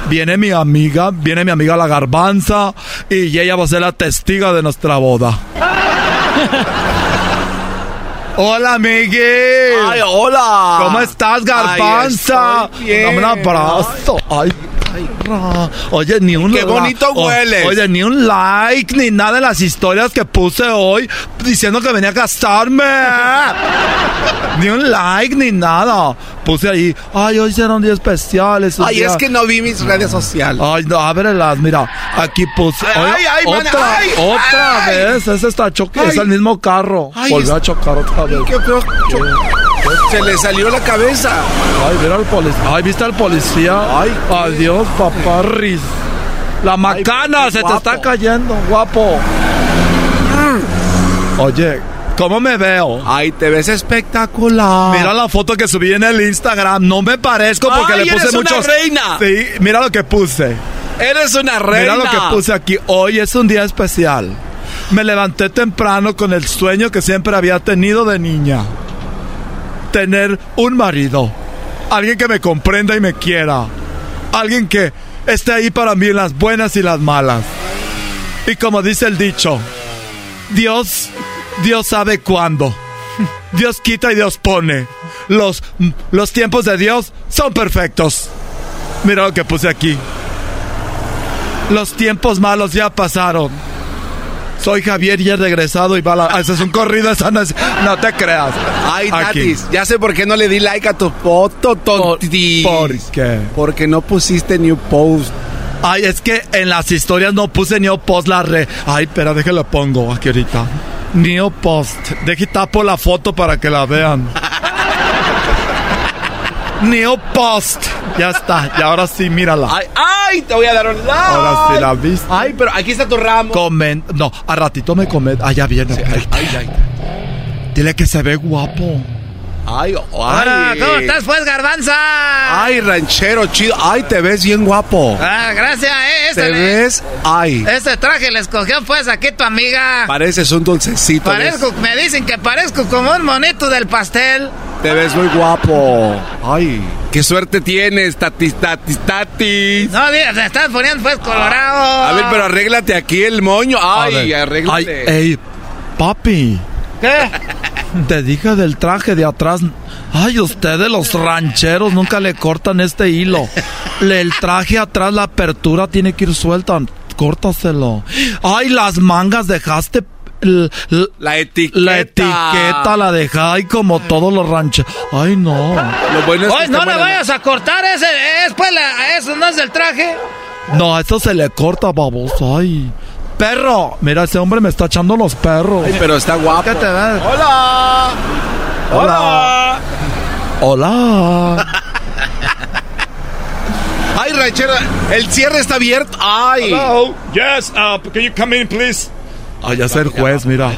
Viene mi amiga, viene mi amiga la garbanza y ella va a ser la testiga de nuestra boda. Hola, Miguel. Ay, hola. ¿Cómo estás, garbanza? Ay. Dame un abrazo. Ay, ra. Oye, ni un Qué la- bonito o- hueles. Oye, ni un like, ni nada en las historias que puse hoy diciendo que venía a gastarme. ni un like, ni nada. Puse ahí, ay, hoy será un día especial. es un Ay, es que no vi mis redes sociales. Ay, no, ábrelas, mira, aquí puse. Ay, Oye, ay, ay, otra, ay, otra ay. vez, ese está choque, Ay. es el mismo carro. Ay, Volvió a chocar otra vez. Qué. Se le salió la cabeza. Ay, mira al policía. Ay, ¿viste al policía? Ay, adiós, papá Riz. La macana se te está cayendo, guapo. Oye, ¿cómo me veo? Ay, te ves espectacular. Mira la foto que subí en el Instagram. No me parezco porque Ay, le puse eres una muchos. reina. Sí, mira lo que puse. Eres una reina. Mira lo que puse aquí. Hoy es un día especial. Me levanté temprano con el sueño que siempre había tenido de niña. Tener un marido. Alguien que me comprenda y me quiera. Alguien que esté ahí para mí en las buenas y las malas. Y como dice el dicho, Dios, Dios sabe cuándo. Dios quita y Dios pone. Los, los tiempos de Dios son perfectos. Mira lo que puse aquí. Los tiempos malos ya pasaron. Soy Javier y he regresado y va la... Ese es un corrido, esa no, te creas. Ay. Tatis, ya sé por qué no le di like a tu foto, tontis. ¿Por qué? Porque no pusiste new post. Ay, es que en las historias no puse Neo Post la re. Ay, espera, déjalo pongo aquí ahorita. Neo Post. Deje tapo la foto para que la vean. Neo Post. Ya está. Y ahora sí, mírala. Ay, ay, te voy a dar un like. Ahora sí la viste. Ay, pero aquí está tu ramo. Comen. No, a ratito me comen. Ah, ya viene. ay, ay. Dile que se ve guapo. Ay, ay. Hola, ¿cómo estás, pues, garbanza? Ay, ranchero chido. Ay, te ves bien guapo. Ah, gracias, eh. Este, Te ves, ay. este traje le escogió, pues, aquí tu amiga. Pareces un dulcecito. Parezco, me dicen que parezco como un monito del pastel. Te ves muy guapo. Ay, qué suerte tienes, tatis, tatis, tatis. No, digas, te estás poniendo, pues, colorado. A ver, pero arréglate aquí el moño. Ay, ver. Ay, arréglate. ey, papi. ¿Qué? Te dije del traje de atrás. Ay, ustedes los rancheros nunca le cortan este hilo. Le- El traje atrás, la apertura tiene que ir suelta. Córtaselo. Ay, las mangas dejaste. l- l- la etiqueta. La etiqueta la dejé. Ay, como todos los rancheros. Ay, no. Lo bueno es que Oye, no le vayas a cortar ese, es, pues, la- eso no es del traje. No, eso se le corta, baboso. Ay. Perro. Mira, ese hombre me está echando los perros. Ay, pero está guapo. ¿Qué te ves? Hola. Hola. Hola. Ay, ranchero, el cierre está abierto. Ay. Hello. Yes. Uh, can you come in, please? Ay, ya ser juez, mira.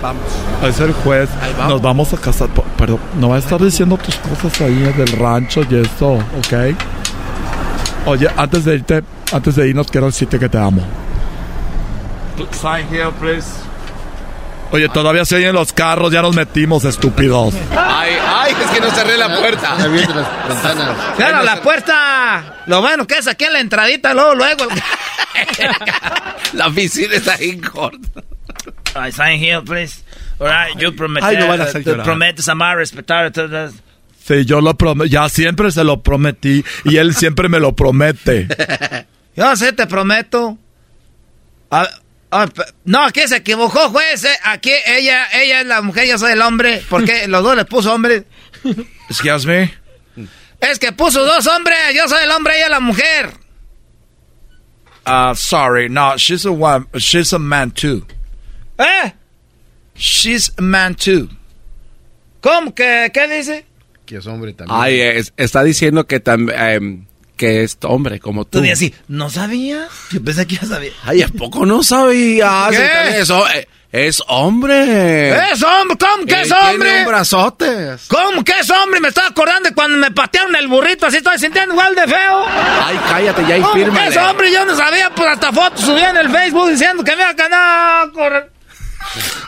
A ser juez. Nos vamos a casar. Perdón, no va a estar diciendo tus cosas ahí del rancho y eso, ¿ok? Oye, antes de irte, antes de irnos, quiero decirte que te amo. Sign here, please. Oye, todavía se oyen los carros, ya nos metimos, estúpidos. Ay, ay, es que no cerré la puerta. ¡Cierra la puerta! Lo bueno que es aquí en la entradita, luego, luego. La oficina está ahí corta. I sign here, please. All right, yo prometí. Ay, no van a hacer llorar. prometes amar, respetar. Sí, yo lo prometí, ya siempre se lo prometí y él siempre me lo promete. Yo sé, te prometo. Ah, ah, no, aquí se equivocó, juez. eh. Aquí ella, ella es la mujer, yo soy el hombre. Porque los dos le puso hombre. Excuse me. Es que puso dos hombres. Yo soy el hombre, ella es la mujer. Uh, sorry, no, she's a one, she's a man too. ¿Eh? She's a man too. ¿Cómo que, qué dice? Que es hombre también. Ay, es- está diciendo que también que es hombre como tú. Tú así, ¿no sabías? Yo pensé que ya sabía. Ay, ¿a poco no sabías? ¿Qué? También Es, ho- eh, es hombre. ¿Es hombre? ¿Cómo que Él es tiene hombre? un brazote. ¿Cómo que es hombre? Me estaba acordando de cuando me patearon el burrito, así estoy sintiendo igual de feo. Ay, cállate ya y ¿Cómo que es hombre? Yo no sabía, pues hasta fotos subí en el Facebook diciendo que me iba a ganar. Cor...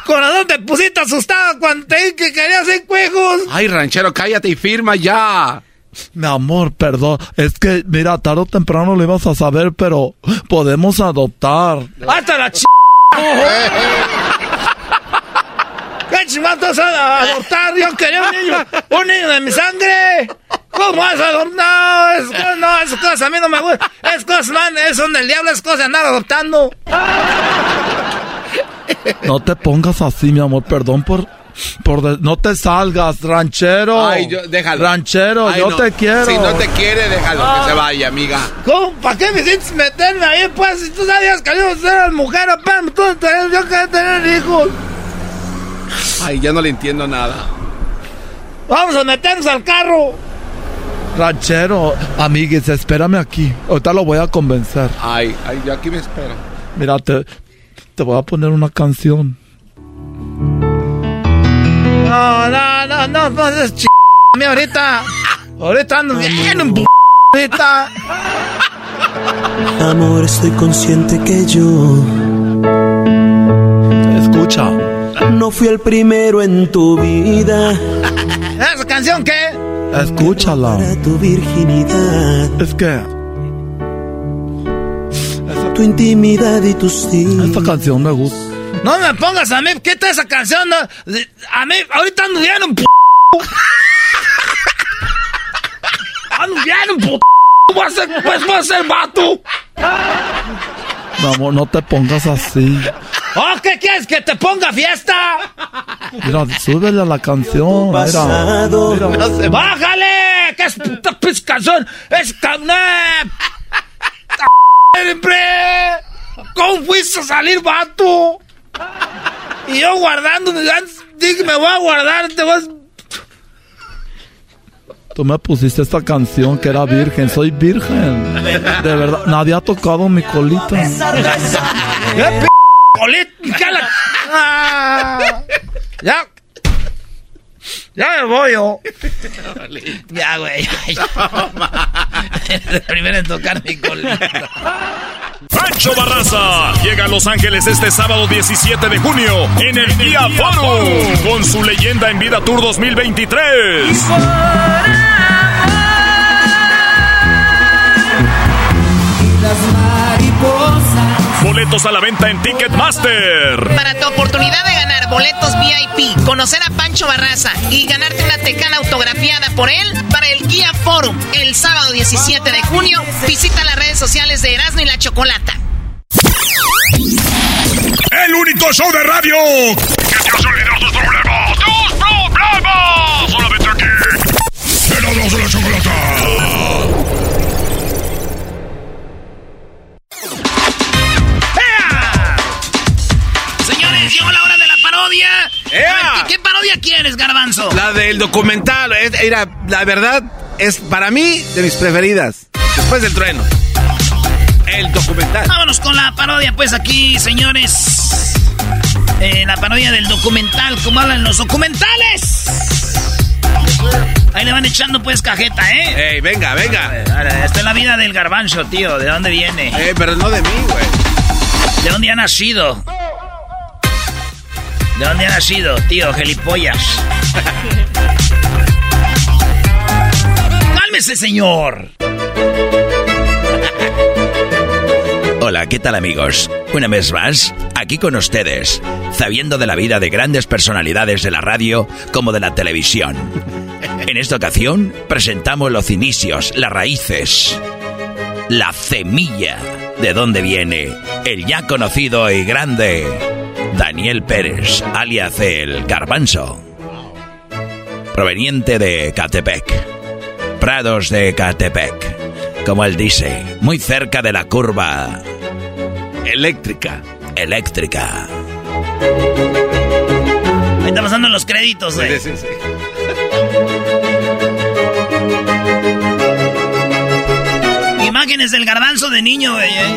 Corazón, te pusiste asustado cuando te dije que querías hacer juegos. Ay, ranchero, cállate y firma ya. Mi amor, perdón. Es que, mira, tarde o temprano lo ibas a saber, pero podemos adoptar. Hasta la ch... ¿Qué chingado vas a adoptar? Yo quería un niño, un niño de mi sangre. ¿Cómo vas a adoptar? No, es, co- no, esas cosas a mí no me gustan. Es cosas, man, es son del diablo, es cosa de andar adoptando. No te pongas así, mi amor. Perdón por... por de- no te salgas, ranchero. Ay, yo- déjalo. Ranchero, Ay, yo no. te quiero. Si no te quiere, déjalo que se vaya, amiga. ¿Cómo? ¿Para qué me hiciste meterme ahí, pues? Si tú sabías que yo ser mujer, apenas tú yo quería tener hijos. Ay, ya no le entiendo nada. Vamos a meternos al carro. Ranchero, amigues, espérame aquí. Ahorita lo voy a convencer. Ay, ay, yo aquí me espero. Mira, te, te voy a poner una canción. No, no, no, no, no, es ch... ahorita. Ahorita ando bien en p... ahorita. Amor, estoy consciente que yo Escucha. no fui el primero en tu vida. ¿Esa canción qué? Escúchala. Tu virginidad, Es que tu intimidad y tus hijos. esta canción me gusta. No me pongas a mí, quita esa canción. no. A mí, ahorita ando bien en p... Ando bien en p... Voy a ser, pues voy a ser vato. Mi amor, no te pongas así. ¿Oh, qué quieres? ¿Que te ponga fiesta? Mira, súbele a la canción. Mira, Pasado. mira. ¡Bájale! ¿Qué es puta canción? ¡Es carnet! ¿Cómo fuiste a salir, vato? Y yo guardando, dije, me voy a guardar, te vas... Tú me pusiste esta canción que era virgen. Soy virgen. De verdad, nadie ha tocado mi colita. ¡Eh, p... colita! ¿Qué Ah, ya. Ya me voy yo. Ya, güey. El primero en tocar mi colita. Pancho Barraza llega a Los Ángeles este sábado 17 de junio en el Día Forum con su leyenda en vida Tour 2023. Boletos a la venta en Ticketmaster. Para tu oportunidad de ganar boletos VIP, conocer a Pancho Barraza y ganarte una tecana autografiada por él para el Guía Forum el sábado 17 de junio, visita las redes sociales de Erasmo y la Chocolata. El único show de radio que te hace olvidar tus problemas. ¡Tus problemas! Solamente aquí. Voz de la chocolata. Parodia. ¿qué, qué parodia quieres, Garbanzo? La del documental, era, la verdad, es para mí de mis preferidas. Después del trueno. El documental. Vámonos con la parodia, pues aquí, señores. Eh, la parodia del documental, como hablan los documentales. Ahí le van echando pues cajeta, ¿eh? Ey, venga, venga. Esta es la vida del garbanzo, tío. ¿De dónde viene? Eh, pero no de mí, güey. ¿De dónde ha nacido? ¿De dónde ha nacido, tío? Gelipollas. ¡Cálmese, señor! Hola, ¿qué tal amigos? Una vez más, aquí con ustedes, sabiendo de la vida de grandes personalidades de la radio como de la televisión. En esta ocasión presentamos los inicios, las raíces, la semilla de dónde viene el ya conocido y grande Daniel Pérez, alias el Garbanzo, proveniente de Catepec, Prados de Catepec, como él dice, muy cerca de la curva eléctrica. Eléctrica. Ahí está pasando los créditos, güey. Sí, sí, sí. Imágenes del garbanzo de niño, güey. ¿eh?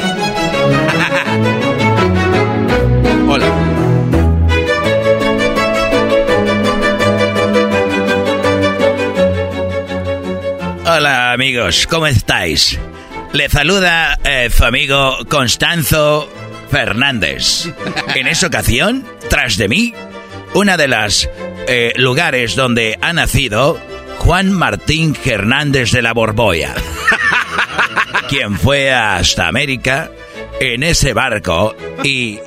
amigos, ¿cómo estáis? Le saluda eh, su amigo Constanzo Fernández. En esta ocasión, tras de mí, una de las eh, lugares donde ha nacido Juan Martín Hernández de la Borboya, quien fue hasta América en ese barco y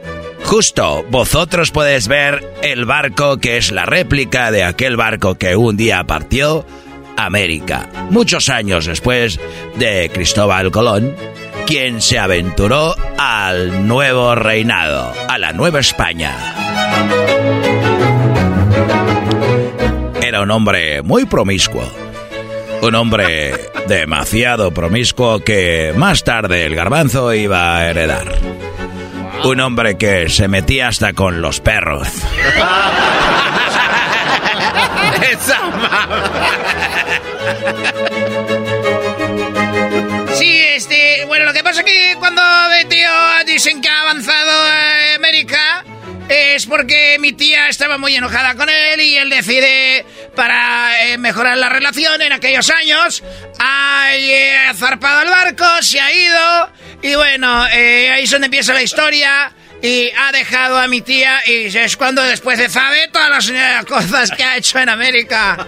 Justo, vosotros podéis ver el barco que es la réplica de aquel barco que un día partió América, muchos años después de Cristóbal Colón, quien se aventuró al nuevo reinado, a la Nueva España. Era un hombre muy promiscuo, un hombre demasiado promiscuo que más tarde el garbanzo iba a heredar. Un hombre que se metía hasta con los perros. Esa Sí, este, bueno, lo que pasa es que cuando mi tío dicen que ha avanzado a América es porque mi tía estaba muy enojada con él y él decide, para eh, mejorar la relación en aquellos años, ha eh, zarpado al barco, se ha ido y bueno, eh, ahí es donde empieza la historia. Y ha dejado a mi tía y es cuando después se sabe todas las cosas que ha hecho en América.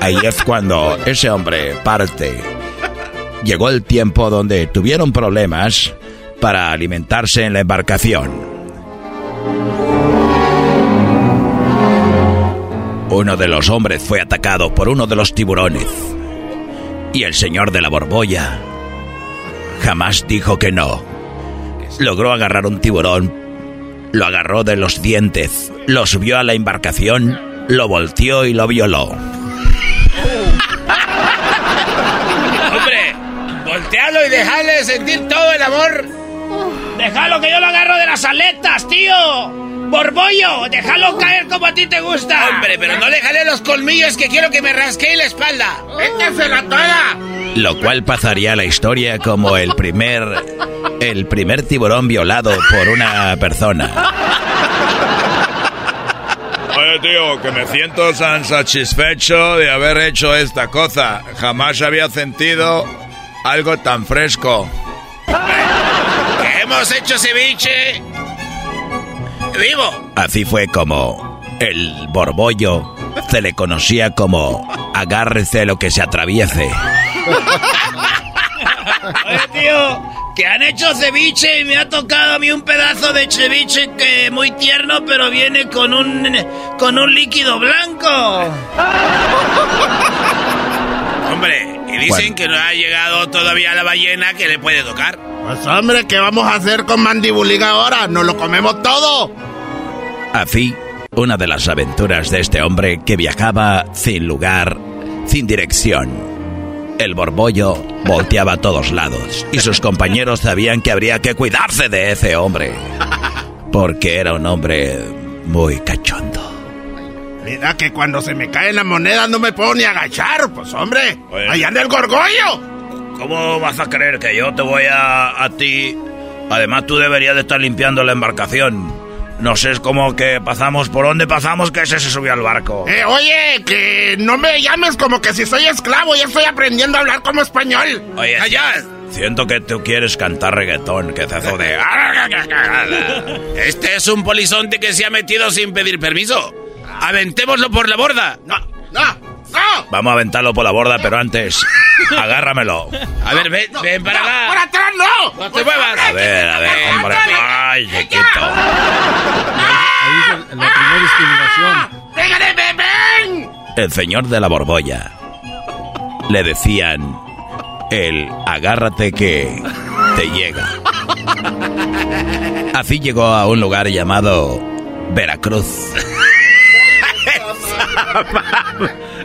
Ahí es cuando ese hombre parte. Llegó el tiempo donde tuvieron problemas para alimentarse en la embarcación. Uno de los hombres fue atacado por uno de los tiburones. Y el señor de la borbolla jamás dijo que no. Logró agarrar un tiburón, lo agarró de los dientes, lo subió a la embarcación, lo volteó y lo violó. Hombre, voltealo y dejale sentir todo el amor. Déjalo que yo lo agarro de las aletas, tío. Borbollo, déjalo caer como a ti te gusta. Hombre, pero no le jale los colmillos que quiero que me rasquee la espalda. ¡Échesela toda! Lo cual pasaría a la historia como el primer el primer tiburón violado por una persona. Oye, tío, que me siento tan satisfecho de haber hecho esta cosa. Jamás había sentido algo tan fresco. Hemos hecho ceviche vivo. Así fue como el borbollo se le conocía como agárrese lo que se atraviese. Oye, tío, que han hecho ceviche y me ha tocado a mí un pedazo de ceviche que muy tierno, pero viene con un con un líquido blanco. Hombre, y dicen que no ha llegado todavía la ballena que le puede tocar. Pues hombre, ¿qué vamos a hacer con Mandibuliga ahora? ¿Nos lo comemos todo? Así, una de las aventuras de este hombre que viajaba sin lugar, sin dirección. El borbollo volteaba a todos lados y sus compañeros sabían que habría que cuidarse de ese hombre. Porque era un hombre muy cachondo. Mira que cuando se me cae la moneda no me puedo ni agachar, pues hombre. Allá anda el gorgollo. ¿Cómo vas a creer que yo te voy a, a ti? Además, tú deberías de estar limpiando la embarcación. No sé, es como que pasamos por donde pasamos que ese se subió al barco. Eh, oye, que no me llames como que si soy esclavo, ya estoy aprendiendo a hablar como español. Oye, allá. Siento que tú quieres cantar reggaetón, que te hace de... Este es un polizonte que se ha metido sin pedir permiso. Aventémoslo por la borda. No, no, no. Vamos a aventarlo por la borda, pero antes, agárramelo. A ver, ven, ven para acá. ¡Por atrás no! ¡No te muevas! A ver, a ver, hombre. Ay, chiquito. Ahí es la primera discriminación. ¡Déjale, ven! El señor de la borbolla. Le decían el agárrate que te llega. Así llegó a un lugar llamado Veracruz.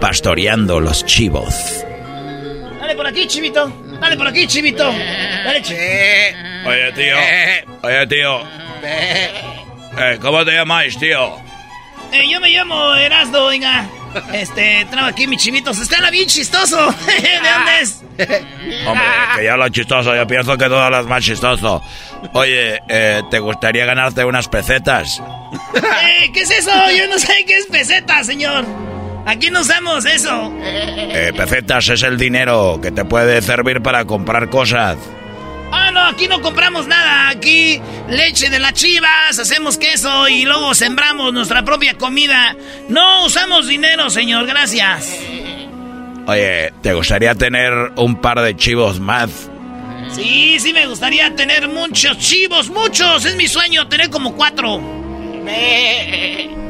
pastoreando los chivos. Dale por aquí, chivito. Dale por aquí, chivito. Dale, chivito. Oye, tío. Oye, tío. Eh, ¿Cómo te llamáis, tío? Eh, yo me llamo Erasdo, oiga. Este, traigo aquí mis chivitos. Está bien chistoso. ¿De dónde es? Hombre, que ya lo chistoso, yo pienso que todo lo es más chistoso. Oye, eh, ¿te gustaría ganarte unas pesetas? Eh, ¿Qué es eso? Yo no sé qué es peseta, señor. Aquí no usamos eso. Eh, pesetas es el dinero que te puede servir para comprar cosas. Ah, no, aquí no compramos nada. Aquí leche de las chivas, hacemos queso y luego sembramos nuestra propia comida. No usamos dinero, señor, gracias. Oye, ¿te gustaría tener un par de chivos más? Sí, sí me gustaría tener muchos chivos, muchos. Es mi sueño tener como cuatro.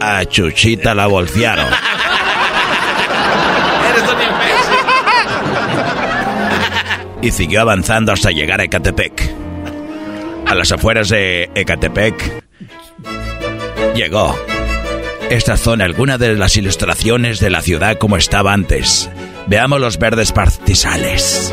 a Chuchita la bolsearon. Y siguió avanzando hasta llegar a Ecatepec. A las afueras de Ecatepec llegó. Estas son algunas de las ilustraciones de la ciudad como estaba antes. Veamos los verdes pastizales.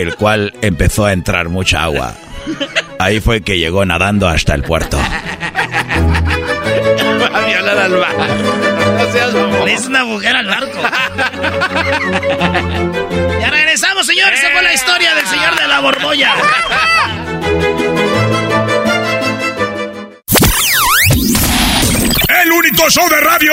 el cual empezó a entrar mucha agua. Ahí fue que llegó nadando hasta el puerto. Va a violar al barco. No seas mamón. Le hizo una mujer al barco. ya regresamos, señores. Esa fue la historia del señor de la borbolla. El único show de radio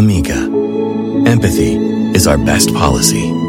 Amica, empathy is our best policy.